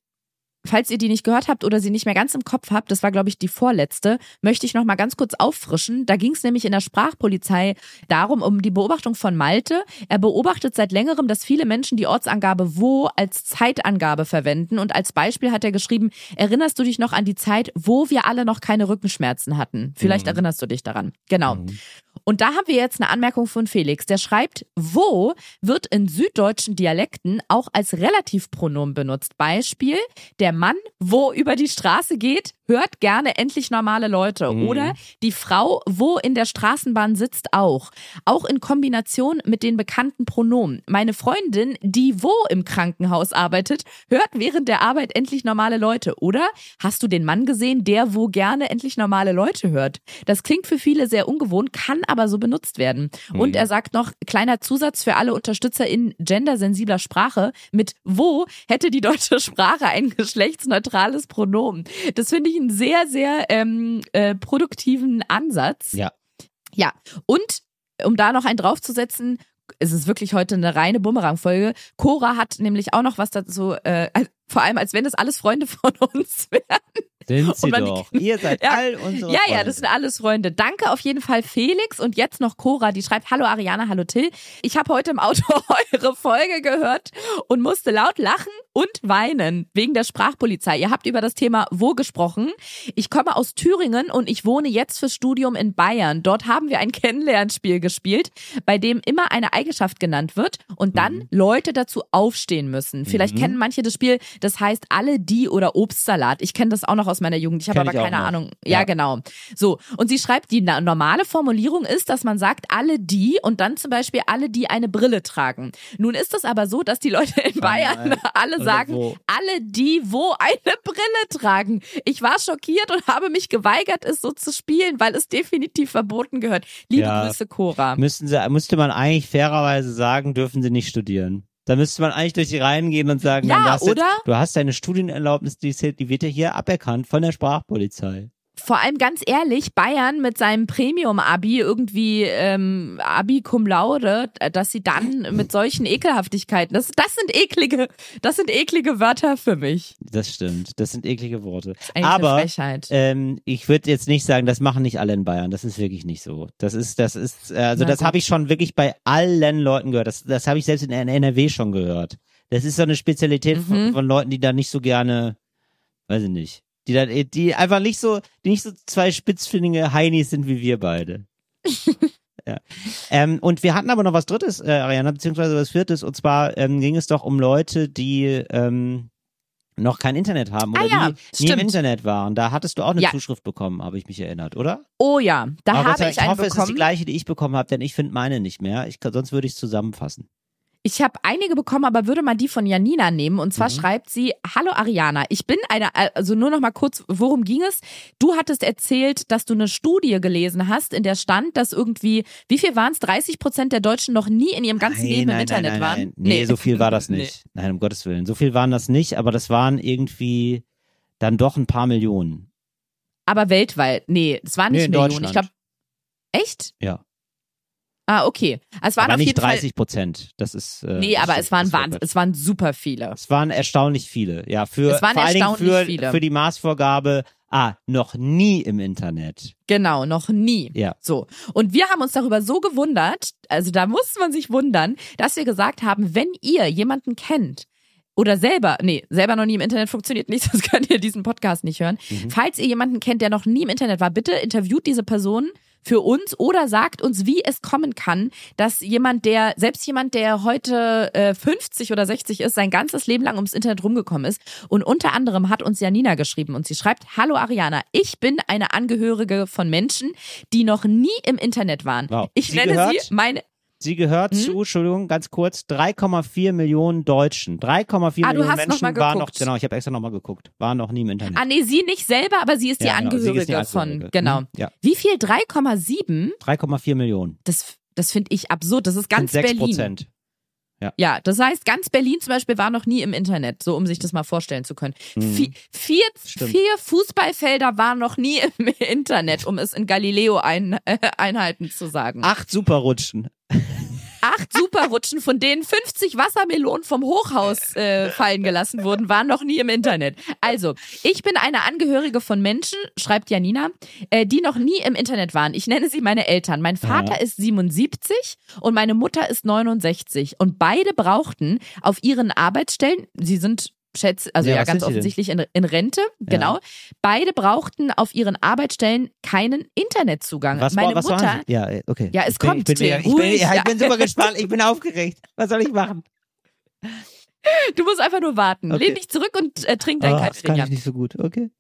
falls ihr die nicht gehört habt oder sie nicht mehr ganz im Kopf habt, das war, glaube ich, die vorletzte, möchte ich noch mal ganz kurz auffrischen. Da ging es nämlich in der Sprachpolizei darum, um die Beobachtung von Malte. Er beobachtet seit längerem, dass viele Menschen die Ortsangabe wo als Zeitangabe verwenden. Und als Beispiel hat er geschrieben, erinnerst du dich noch an die Zeit, wo wir alle noch keine Rückenschmerzen hatten? Vielleicht Mhm. erinnerst du dich daran. Genau. Mhm. Und da haben wir jetzt eine Anmerkung von Felix. Der schreibt, wo wird in süddeutschen Dialekten auch als Relativpronomen benutzt. Beispiel, der Mann, wo über die Straße geht, hört gerne endlich normale Leute. Mhm. Oder die Frau, wo in der Straßenbahn sitzt, auch. Auch in Kombination mit den bekannten Pronomen. Meine Freundin, die wo im Krankenhaus arbeitet, hört während der Arbeit endlich normale Leute. Oder hast du den Mann gesehen, der wo gerne endlich normale Leute hört? Das klingt für viele sehr ungewohnt, kann aber so benutzt werden. Und er sagt noch, kleiner Zusatz für alle Unterstützer in gendersensibler Sprache. Mit wo hätte die deutsche Sprache ein geschlechtsneutrales Pronomen? Das finde ich einen sehr, sehr ähm, äh, produktiven Ansatz. Ja. Ja, und um da noch einen draufzusetzen, es ist wirklich heute eine reine Bumerang-Folge. Cora hat nämlich auch noch was dazu, äh, vor allem als wenn das alles Freunde von uns wären. Sind sie doch. Ihr seid Ja. all unsere Ja, Freunde. ja, das sind alles Freunde. Danke auf jeden Fall Felix und jetzt noch Cora, die schreibt, hallo Ariana, hallo Till. Ich habe heute im Auto eure Folge gehört und musste laut lachen und weinen wegen der Sprachpolizei. Ihr habt über das Thema wo gesprochen. Ich komme aus Thüringen und ich wohne jetzt fürs Studium in Bayern. Dort haben wir ein Kennenlernspiel gespielt, bei dem immer eine Eigenschaft genannt wird und dann Mhm. Leute dazu aufstehen müssen. Vielleicht kennen manche das Spiel, das heißt alle die oder Obstsalat. Ich kenne das auch noch aus meiner Jugend. Ich habe aber ich keine. Ahnung. Ja, Ja. genau. So. Und sie schreibt, die normale Formulierung ist, dass man sagt, alle die und dann zum Beispiel alle, die eine Brille tragen. Nun ist es aber so, dass die Leute in Bayern nein. alle sagen, wo? alle die, wo eine Brille tragen. Ich war schockiert und habe mich geweigert, es so zu spielen, weil es definitiv verboten gehört. Liebe Ja. Grüße, Cora. Müssten sie, müsste man eigentlich fairerweise sagen, dürfen sie nicht studieren. Da müsste man eigentlich durch die Reihen gehen und sagen, Ja, du hast oder? Jetzt, du hast deine Studienerlaubnis, die wird ja hier aberkannt von der Sprachpolizei. Vor allem ganz ehrlich, Bayern mit seinem Premium-Abi irgendwie ähm, Abi cum laude, dass sie dann mit solchen Ekelhaftigkeiten, das, das sind eklige, das sind eklige Wörter für mich. Das stimmt. Das sind eklige Worte. Eigentlich Aber ähm, ich würde jetzt nicht sagen, das machen nicht alle in Bayern. Das ist wirklich nicht so. Das ist, das ist, äh, also Na das habe ich schon wirklich bei allen Leuten gehört. Das, das habe ich selbst in NRW schon gehört. Das ist so eine Spezialität von, Mhm. von Leuten, die da nicht so gerne, weiß ich nicht, die da, die einfach nicht so, die nicht so zwei spitzfindige Heinis sind wie wir beide. Ja. Ähm, und wir hatten aber noch was Drittes, äh, Ariana, beziehungsweise was Viertes, und zwar ähm, ging es doch um Leute, die ähm, noch kein Internet haben oder Ah ja, die nie im. Internet waren. Da hattest du auch eine Ja. Zuschrift bekommen, habe ich mich erinnert, oder? Oh ja, da aber habe sei ich Dank, einen hoffe, es ist die bekommen. gleiche, die ich bekommen habe, denn ich finde meine nicht mehr. Ich, sonst würde ich es zusammenfassen. Ich habe einige bekommen, aber würde mal die von Janina nehmen. Und Mhm. zwar schreibt sie, hallo Ariana, ich bin eine, also nur noch mal kurz, worum ging es? Du hattest erzählt, dass du eine Studie gelesen hast, in der stand, dass irgendwie, wie viel waren es? 30 Prozent der Deutschen noch nie in ihrem ganzen Leben im Internet nein, waren? Nein. Nee, so viel war das Nee. nicht. Nein, um Gottes Willen. So viel waren das nicht, aber das waren irgendwie dann doch ein paar Millionen. Aber weltweit, nee, es waren Nee, nicht in Millionen. Deutschland. Ich glaube, echt? Ja. Ah, okay. Es waren aber auf nicht jeden 30 Prozent. Das ist. Äh. Nee, aber es waren das war Wahnsinn, Quatsch. es waren super viele. Es waren erstaunlich viele. Ja, für Es waren vor allen Dingen erstaunlich für, viele. für die Maßvorgabe, ah, noch nie im Internet. Genau, noch nie. Ja. So. Und wir haben uns darüber so gewundert, also da muss man sich wundern, dass wir gesagt haben, wenn ihr jemanden kennt, oder selber, nee, selber noch nie im Internet funktioniert nicht, sonst könnt ihr diesen Podcast nicht hören. Mhm. Falls ihr jemanden kennt, der noch nie im Internet war, bitte interviewt diese Person für uns oder sagt uns, wie es kommen kann, dass jemand, der, selbst jemand, der heute äh, 50 oder 60 ist, sein ganzes Leben lang ums Internet rumgekommen ist. Und unter anderem hat uns Janina geschrieben und sie schreibt, Hallo Ariana, ich bin eine Angehörige von Menschen, die noch nie im Internet waren. Wow. Ich Sie nenne gehört? sie meine, Sie gehört Hm? zu, Entschuldigung, ganz kurz, 3,4 Millionen Deutschen. 3,4 Ah, Millionen noch Menschen mal waren noch, genau, ich habe extra nochmal geguckt, waren noch nie im Internet. ah nee, sie nicht selber, aber sie ist die Ja, genau, sie ist Angehörige, die Angehörige. von, genau. Hm, ja. Wie viel? 3,7? 3,4 Millionen. Das, das finde ich absurd. Das ist ganz sind 6 Berlin. Prozent. Ja, das heißt, ganz Berlin zum Beispiel war noch nie im Internet, so um sich das mal vorstellen zu können. Vi- Vier, Mhm. Stimmt. vier Fußballfelder waren noch nie im Internet, um es in Galileo ein, äh, Einheiten zu sagen. Acht Superrutschen. Acht Superrutschen, von denen 50 Wassermelonen vom Hochhaus äh, fallen gelassen wurden, waren noch nie im Internet. Also, ich bin eine Angehörige von Menschen, schreibt Janina, äh, die noch nie im Internet waren. Ich nenne sie meine Eltern. Mein Vater Ja. ist 77 und meine Mutter ist 69. Und beide brauchten auf ihren Arbeitsstellen, sie sind schätze, also Ja, ja, ganz offensichtlich in, in Rente, genau. Beide brauchten auf ihren Arbeitsstellen keinen Internetzugang. Was, Meine was Mutter? Ja, äh, okay. Ja, es ich bin, kommt, Ich bin, ich bin, ruhig, ja, ich ja. bin super gespannt. Ich bin aufgeregt. Was soll ich machen? du musst einfach nur warten. Okay. Lehn dich zurück und äh, trink dein Ah, das kann ich nicht so gut. Okay.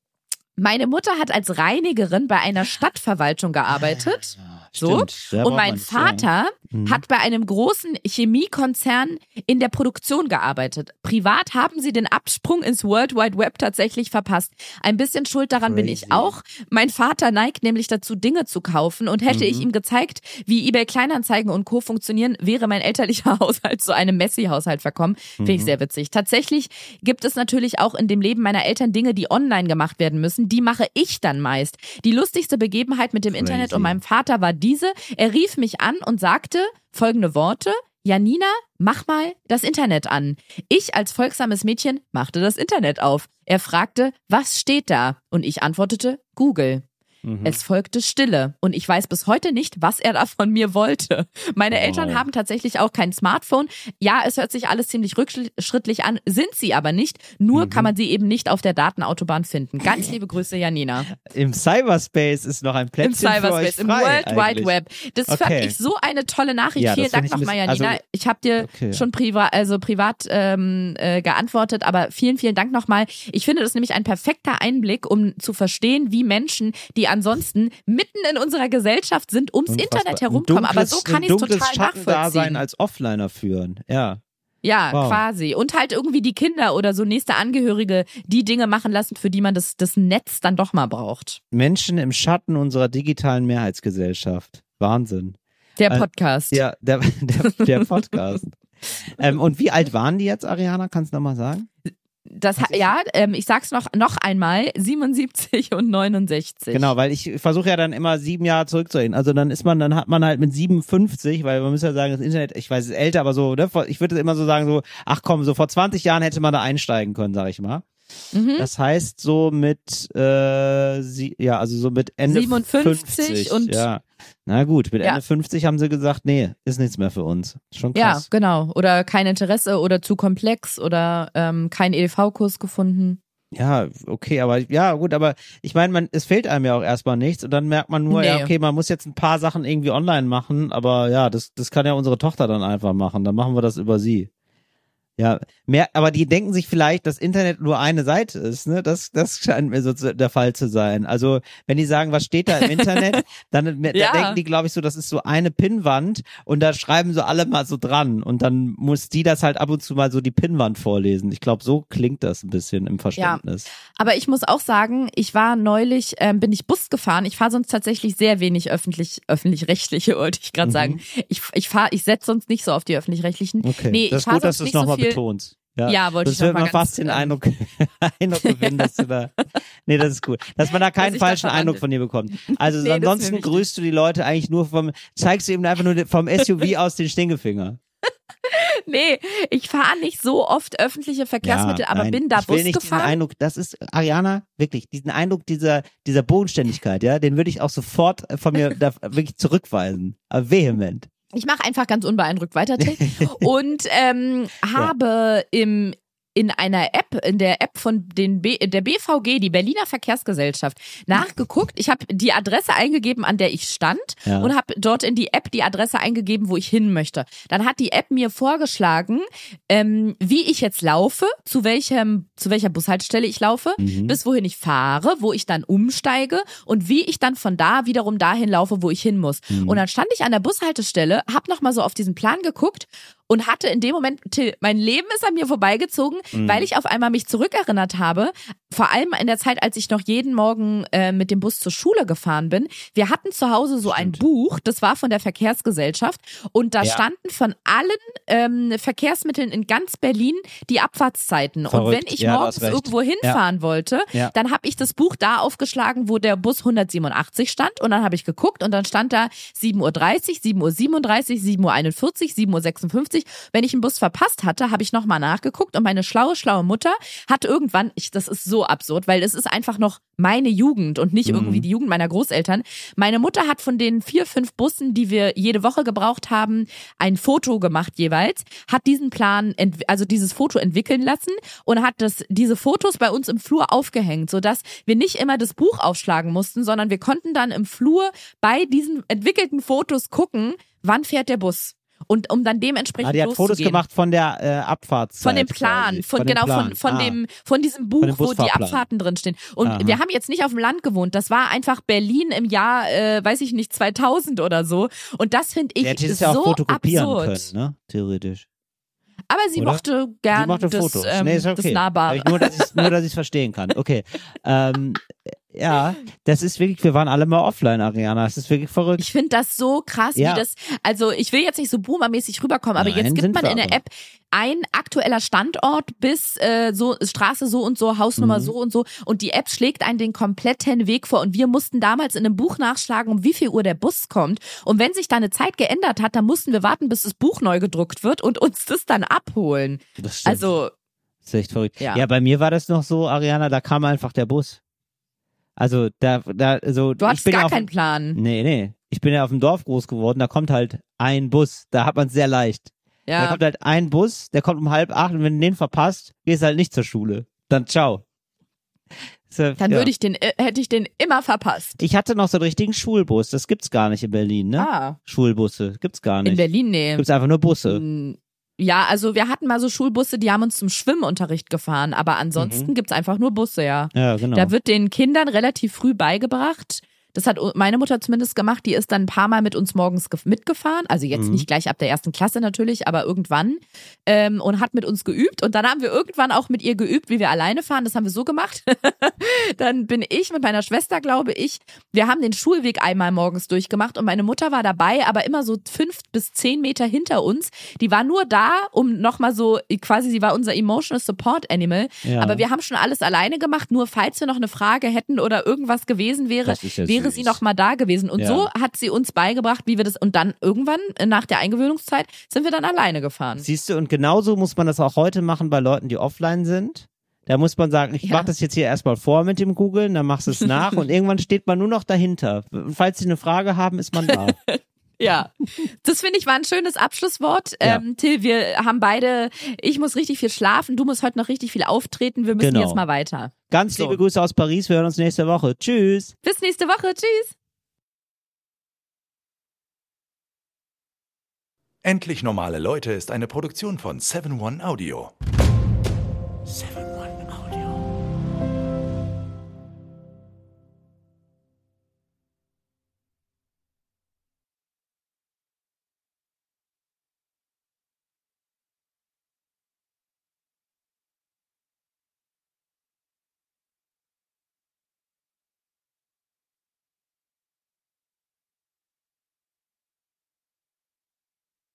Meine Mutter hat als Reinigerin bei einer Stadtverwaltung gearbeitet. So. Stimmt. Und mein. Vater Mhm. hat bei einem großen Chemiekonzern in der Produktion gearbeitet. Privat haben sie den Absprung ins World Wide Web tatsächlich verpasst. Ein bisschen schuld daran bin ich Crazy. auch. Mein Vater neigt nämlich dazu, Dinge zu kaufen. Und hätte Mhm. ich ihm gezeigt, wie eBay Kleinanzeigen und Co. funktionieren, wäre mein elterlicher Haushalt zu einem Messi-Haushalt verkommen. Finde Mhm. ich sehr witzig. Tatsächlich gibt es natürlich auch in dem Leben meiner Eltern Dinge, die online gemacht werden müssen. Die mache ich dann meist. Die lustigste Begebenheit mit dem Crazy. Internet und meinem Vater war diese. Er rief mich an und sagte folgende Worte. Janina, mach mal das Internet an. Ich als folgsames Mädchen machte das Internet auf. Er fragte, was steht da? Und ich antwortete, Google. Mhm. Es folgte Stille und ich weiß bis heute nicht, was er da von mir wollte. Meine. Eltern haben tatsächlich auch kein Smartphone. Ja, es hört sich alles ziemlich rückschrittlich an, sind sie aber nicht. Nur Mhm. kann man sie eben nicht auf der Datenautobahn finden. Ganz liebe Grüße, Janina. Im Cyberspace ist noch ein Im Plätzchen euch Cyberspace, im World Wide eigentlich. Web. Das fand Okay. ich so eine tolle Nachricht. Ja, Vielen Dank nochmal, Janina. also- ich habe dir Okay. schon privat, also privat ähm, äh, geantwortet, aber vielen, vielen Dank nochmal. Ich finde das nämlich ein perfekter Einblick, um zu verstehen, wie Menschen, die ansonsten mitten in unserer Gesellschaft sind, ums Unfassbar. Internet herumkommen. Aber so kann ich es total nachvollziehen. als Offliner führen. Ja. Ja, Wow. quasi. Und halt irgendwie die Kinder oder so nächste Angehörige die Dinge machen lassen, für die man das, das Netz dann doch mal braucht. Menschen im Schatten unserer digitalen Mehrheitsgesellschaft. Wahnsinn. Der Äh, Podcast. Ja, der, der, der Podcast. ähm, und wie alt waren die jetzt, Ariana? Kannst du nochmal sagen? Das, ja, ähm, ich sag's noch, noch einmal, 77 und 69. Genau, weil ich versuche ja dann immer sieben Jahre zurückzureden. Also dann ist man, dann hat man halt mit 57, weil man muss ja sagen, das Internet, ich weiß, es ist älter, aber so, ne, ich würde immer so sagen, so, ach komm, so vor 20 Jahren hätte man da einsteigen können, sag ich mal. Mhm. Das heißt so mit, äh, sie, ja, also so mit Ende 57 50, und- ja. Na gut, mit Ja. Ende 50 haben sie gesagt, nee, ist nichts mehr für uns. Schon Ja, krass. genau. Oder kein Interesse oder zu komplex oder ähm, kein EDV-Kurs gefunden. Ja, okay, aber ja, gut, aber ich meine, man, es fehlt einem ja auch erstmal nichts und dann merkt man nur, ja, Nee. okay, man muss jetzt ein paar Sachen irgendwie online machen, aber ja, das, das kann ja unsere Tochter dann einfach machen. Dann machen wir das über sie. Ja, mehr, aber die denken sich vielleicht, dass Internet nur eine Seite ist, ne? Das, das scheint mir so zu, der Fall zu sein. Also, wenn die sagen, was steht da im Internet, dann, dann Ja. denken die, glaube ich, so, das ist so eine Pinnwand und da schreiben so alle mal so dran und dann muss die das halt ab und zu mal so die Pinnwand vorlesen. Ich glaube, so klingt das ein bisschen im Verständnis. Aber ich muss auch sagen, ich war neulich, ähm, bin ich Bus gefahren. Ich fahre sonst tatsächlich sehr wenig öffentlich, öffentlich-rechtliche, wollte ich gerade Mhm. sagen. Ich, ich fahre, ich setze sonst nicht so auf die öffentlich-rechtlichen. Okay, Nee, das ich gut, fahr dass sonst es nicht so nochmal viel- betonst. Ja, wollte das ich wird man fast den ähm, Eindruck, Eindruck gewinnen, dass du da. Nee, das ist gut. Dass man da keinen falschen. Eindruck von dir bekommt. Also Nee, ansonsten grüßt du die Leute eigentlich nur vom, zeigst du eben einfach nur vom SUV aus den Stinkefinger. Nee, ich fahre nicht so oft öffentliche Verkehrsmittel, aber nein, bin da ich will Bus nicht diesen gefahren. Eindruck, das ist, Ariana, wirklich, diesen Eindruck dieser, dieser Bodenständigkeit, ja, den würde ich auch sofort von mir da wirklich zurückweisen. Aber vehement. Ich mache einfach ganz unbeeindruckt weiter, Till. Und ähm, habe im in einer App, in der App von den B, der BVG, die Berliner Verkehrsgesellschaft, nachgeguckt. Ich habe die Adresse eingegeben, an der ich stand Ja. und habe dort in die App die Adresse eingegeben, wo ich hin möchte. Dann hat die App mir vorgeschlagen, ähm, wie ich jetzt laufe, zu welchem, zu welcher Bushaltestelle ich laufe, Mhm. bis wohin ich fahre, wo ich dann umsteige und wie ich dann von da wiederum dahin laufe, wo ich hin muss. Mhm. Und dann stand ich an der Bushaltestelle, hab noch mal so auf diesen Plan geguckt und hatte in dem Moment, Till, mein Leben ist an mir vorbeigezogen, Mhm. weil ich auf einmal mich zurückerinnert habe, vor allem in der Zeit, als ich noch jeden Morgen äh, mit dem Bus zur Schule gefahren bin. Wir hatten zu Hause so ein Buch, das war von der Verkehrsgesellschaft und da Ja. standen von allen ähm, Verkehrsmitteln in ganz Berlin die Abfahrtszeiten. Und Verrückt. wenn ich Ja, morgens irgendwo hinfahren wollte, Ja. dann habe ich das Buch da aufgeschlagen, wo der Bus 187 stand und dann habe ich geguckt und dann stand da 7.30 Uhr, 7.37 Uhr, 7.41 Uhr, 7.56 50. Wenn ich einen Bus verpasst hatte, habe ich nochmal nachgeguckt und meine schlaue, schlaue Mutter hat irgendwann, ich, das ist so absurd, weil es ist einfach noch meine Jugend und nicht irgendwie die Jugend meiner Großeltern. Meine Mutter hat von den vier, fünf Bussen, die wir jede Woche gebraucht haben, ein Foto gemacht jeweils, hat diesen Plan, also dieses Foto entwickeln lassen und hat das, diese Fotos bei uns im Flur aufgehängt, sodass wir nicht immer das Buch aufschlagen mussten, sondern wir konnten dann im Flur bei diesen entwickelten Fotos gucken, wann fährt der Bus. Und um dann dementsprechend Ah, die hat Fotos gemacht von der äh, Abfahrtszeit. Von dem Plan, von, dem genau Plan. von von ah. dem von diesem Buch, Von wo die. Abfahrten drin stehen. Und Aha. wir haben jetzt nicht auf dem Land gewohnt. Das war einfach Berlin im Jahr, äh, weiß ich nicht, 2000 oder so. Und das finde ich hätte es ja auch so fotokopieren absurd. können, ne? Theoretisch. Aber sie Oder? mochte gern Sie machte das, Fotos. ähm, nee, ist okay. das Nahbare. Aber ich nur, dass ich es verstehen kann. Okay. Ähm, ja, das ist wirklich, wir waren alle mal offline, Ariana. Das ist wirklich verrückt. Ich finde das so krass, Ja. wie das, also ich will jetzt nicht so boomermäßig rüberkommen, aber Nein, jetzt gibt man in der. App ein aktueller Standort bis äh, so Straße so und so, Hausnummer Mhm. so und so und die App schlägt einen den kompletten Weg vor und wir mussten damals in einem Buch nachschlagen, um wie viel Uhr der Bus kommt und wenn sich da eine Zeit geändert hat, dann mussten wir warten, bis das Buch neu gedruckt wird und uns das dann abholen. Das stimmt. Also Das ist echt verrückt. Ja. Ja. bei mir war das noch so, Ariana, da kam einfach der Bus. Also da, da, so. du hattest bin ja gar auf, keinen Plan. Nee, nee. Ich bin ja auf dem Dorf groß geworden, da kommt halt ein Bus. Da hat man es sehr leicht. Da Ja. kommt halt ein Bus, der kommt um halb acht und wenn du den verpasst, gehst du halt nicht zur Schule. Dann ciao. So, Dann ja. würde ich den, äh, hätte ich den immer verpasst. Ich hatte noch so einen richtigen Schulbus. Das gibt's gar nicht in Berlin, ne? Ah, Schulbusse gibt's gar nicht. in Berlin, nee. Gibt's einfach nur Busse. Mm, Ja, also wir hatten mal so Schulbusse, die haben uns zum Schwimmunterricht gefahren, aber ansonsten gibt's einfach nur Busse, ja. Ja, genau. Da wird den Kindern relativ früh beigebracht. Das hat meine Mutter zumindest gemacht. Die ist dann ein paar Mal mit uns morgens gef- mitgefahren. Also jetzt Mhm. nicht gleich ab der ersten Klasse natürlich, aber irgendwann. Ähm, und hat mit uns geübt. Und dann haben wir irgendwann auch mit ihr geübt, wie wir alleine fahren. Das haben wir so gemacht. dann bin ich mit meiner Schwester, glaube ich. Wir haben den Schulweg einmal morgens durchgemacht und meine Mutter war dabei, aber immer so fünf bis zehn Meter hinter uns. Die war nur da, um nochmal so, quasi, sie war unser Emotional Support Animal. Ja. Aber wir haben schon alles alleine gemacht. Nur falls wir noch eine Frage hätten oder irgendwas gewesen wäre, ja wäre sie noch mal da gewesen. Und Ja. so hat sie uns beigebracht, wie wir das. Und dann irgendwann äh, nach der Eingewöhnungszeit sind wir dann alleine gefahren. Siehst du, und genauso muss man das auch heute machen bei Leuten, die offline sind. Da muss man sagen, ich Ja. mach das jetzt hier erstmal vor mit dem Googlen, dann machst du es nach und irgendwann steht man nur noch dahinter. Falls sie eine Frage haben, ist man da. Ja, das finde ich war ein schönes Abschlusswort. Ja. Ähm, Till, wir haben beide, ich muss richtig viel schlafen, du musst heute noch richtig viel auftreten. Wir müssen Genau. jetzt mal weiter. Ganz So. liebe Grüße aus Paris, wir hören uns nächste Woche. Tschüss. Bis nächste Woche. Tschüss. Endlich normale Leute ist eine Produktion von 7-One Audio. 7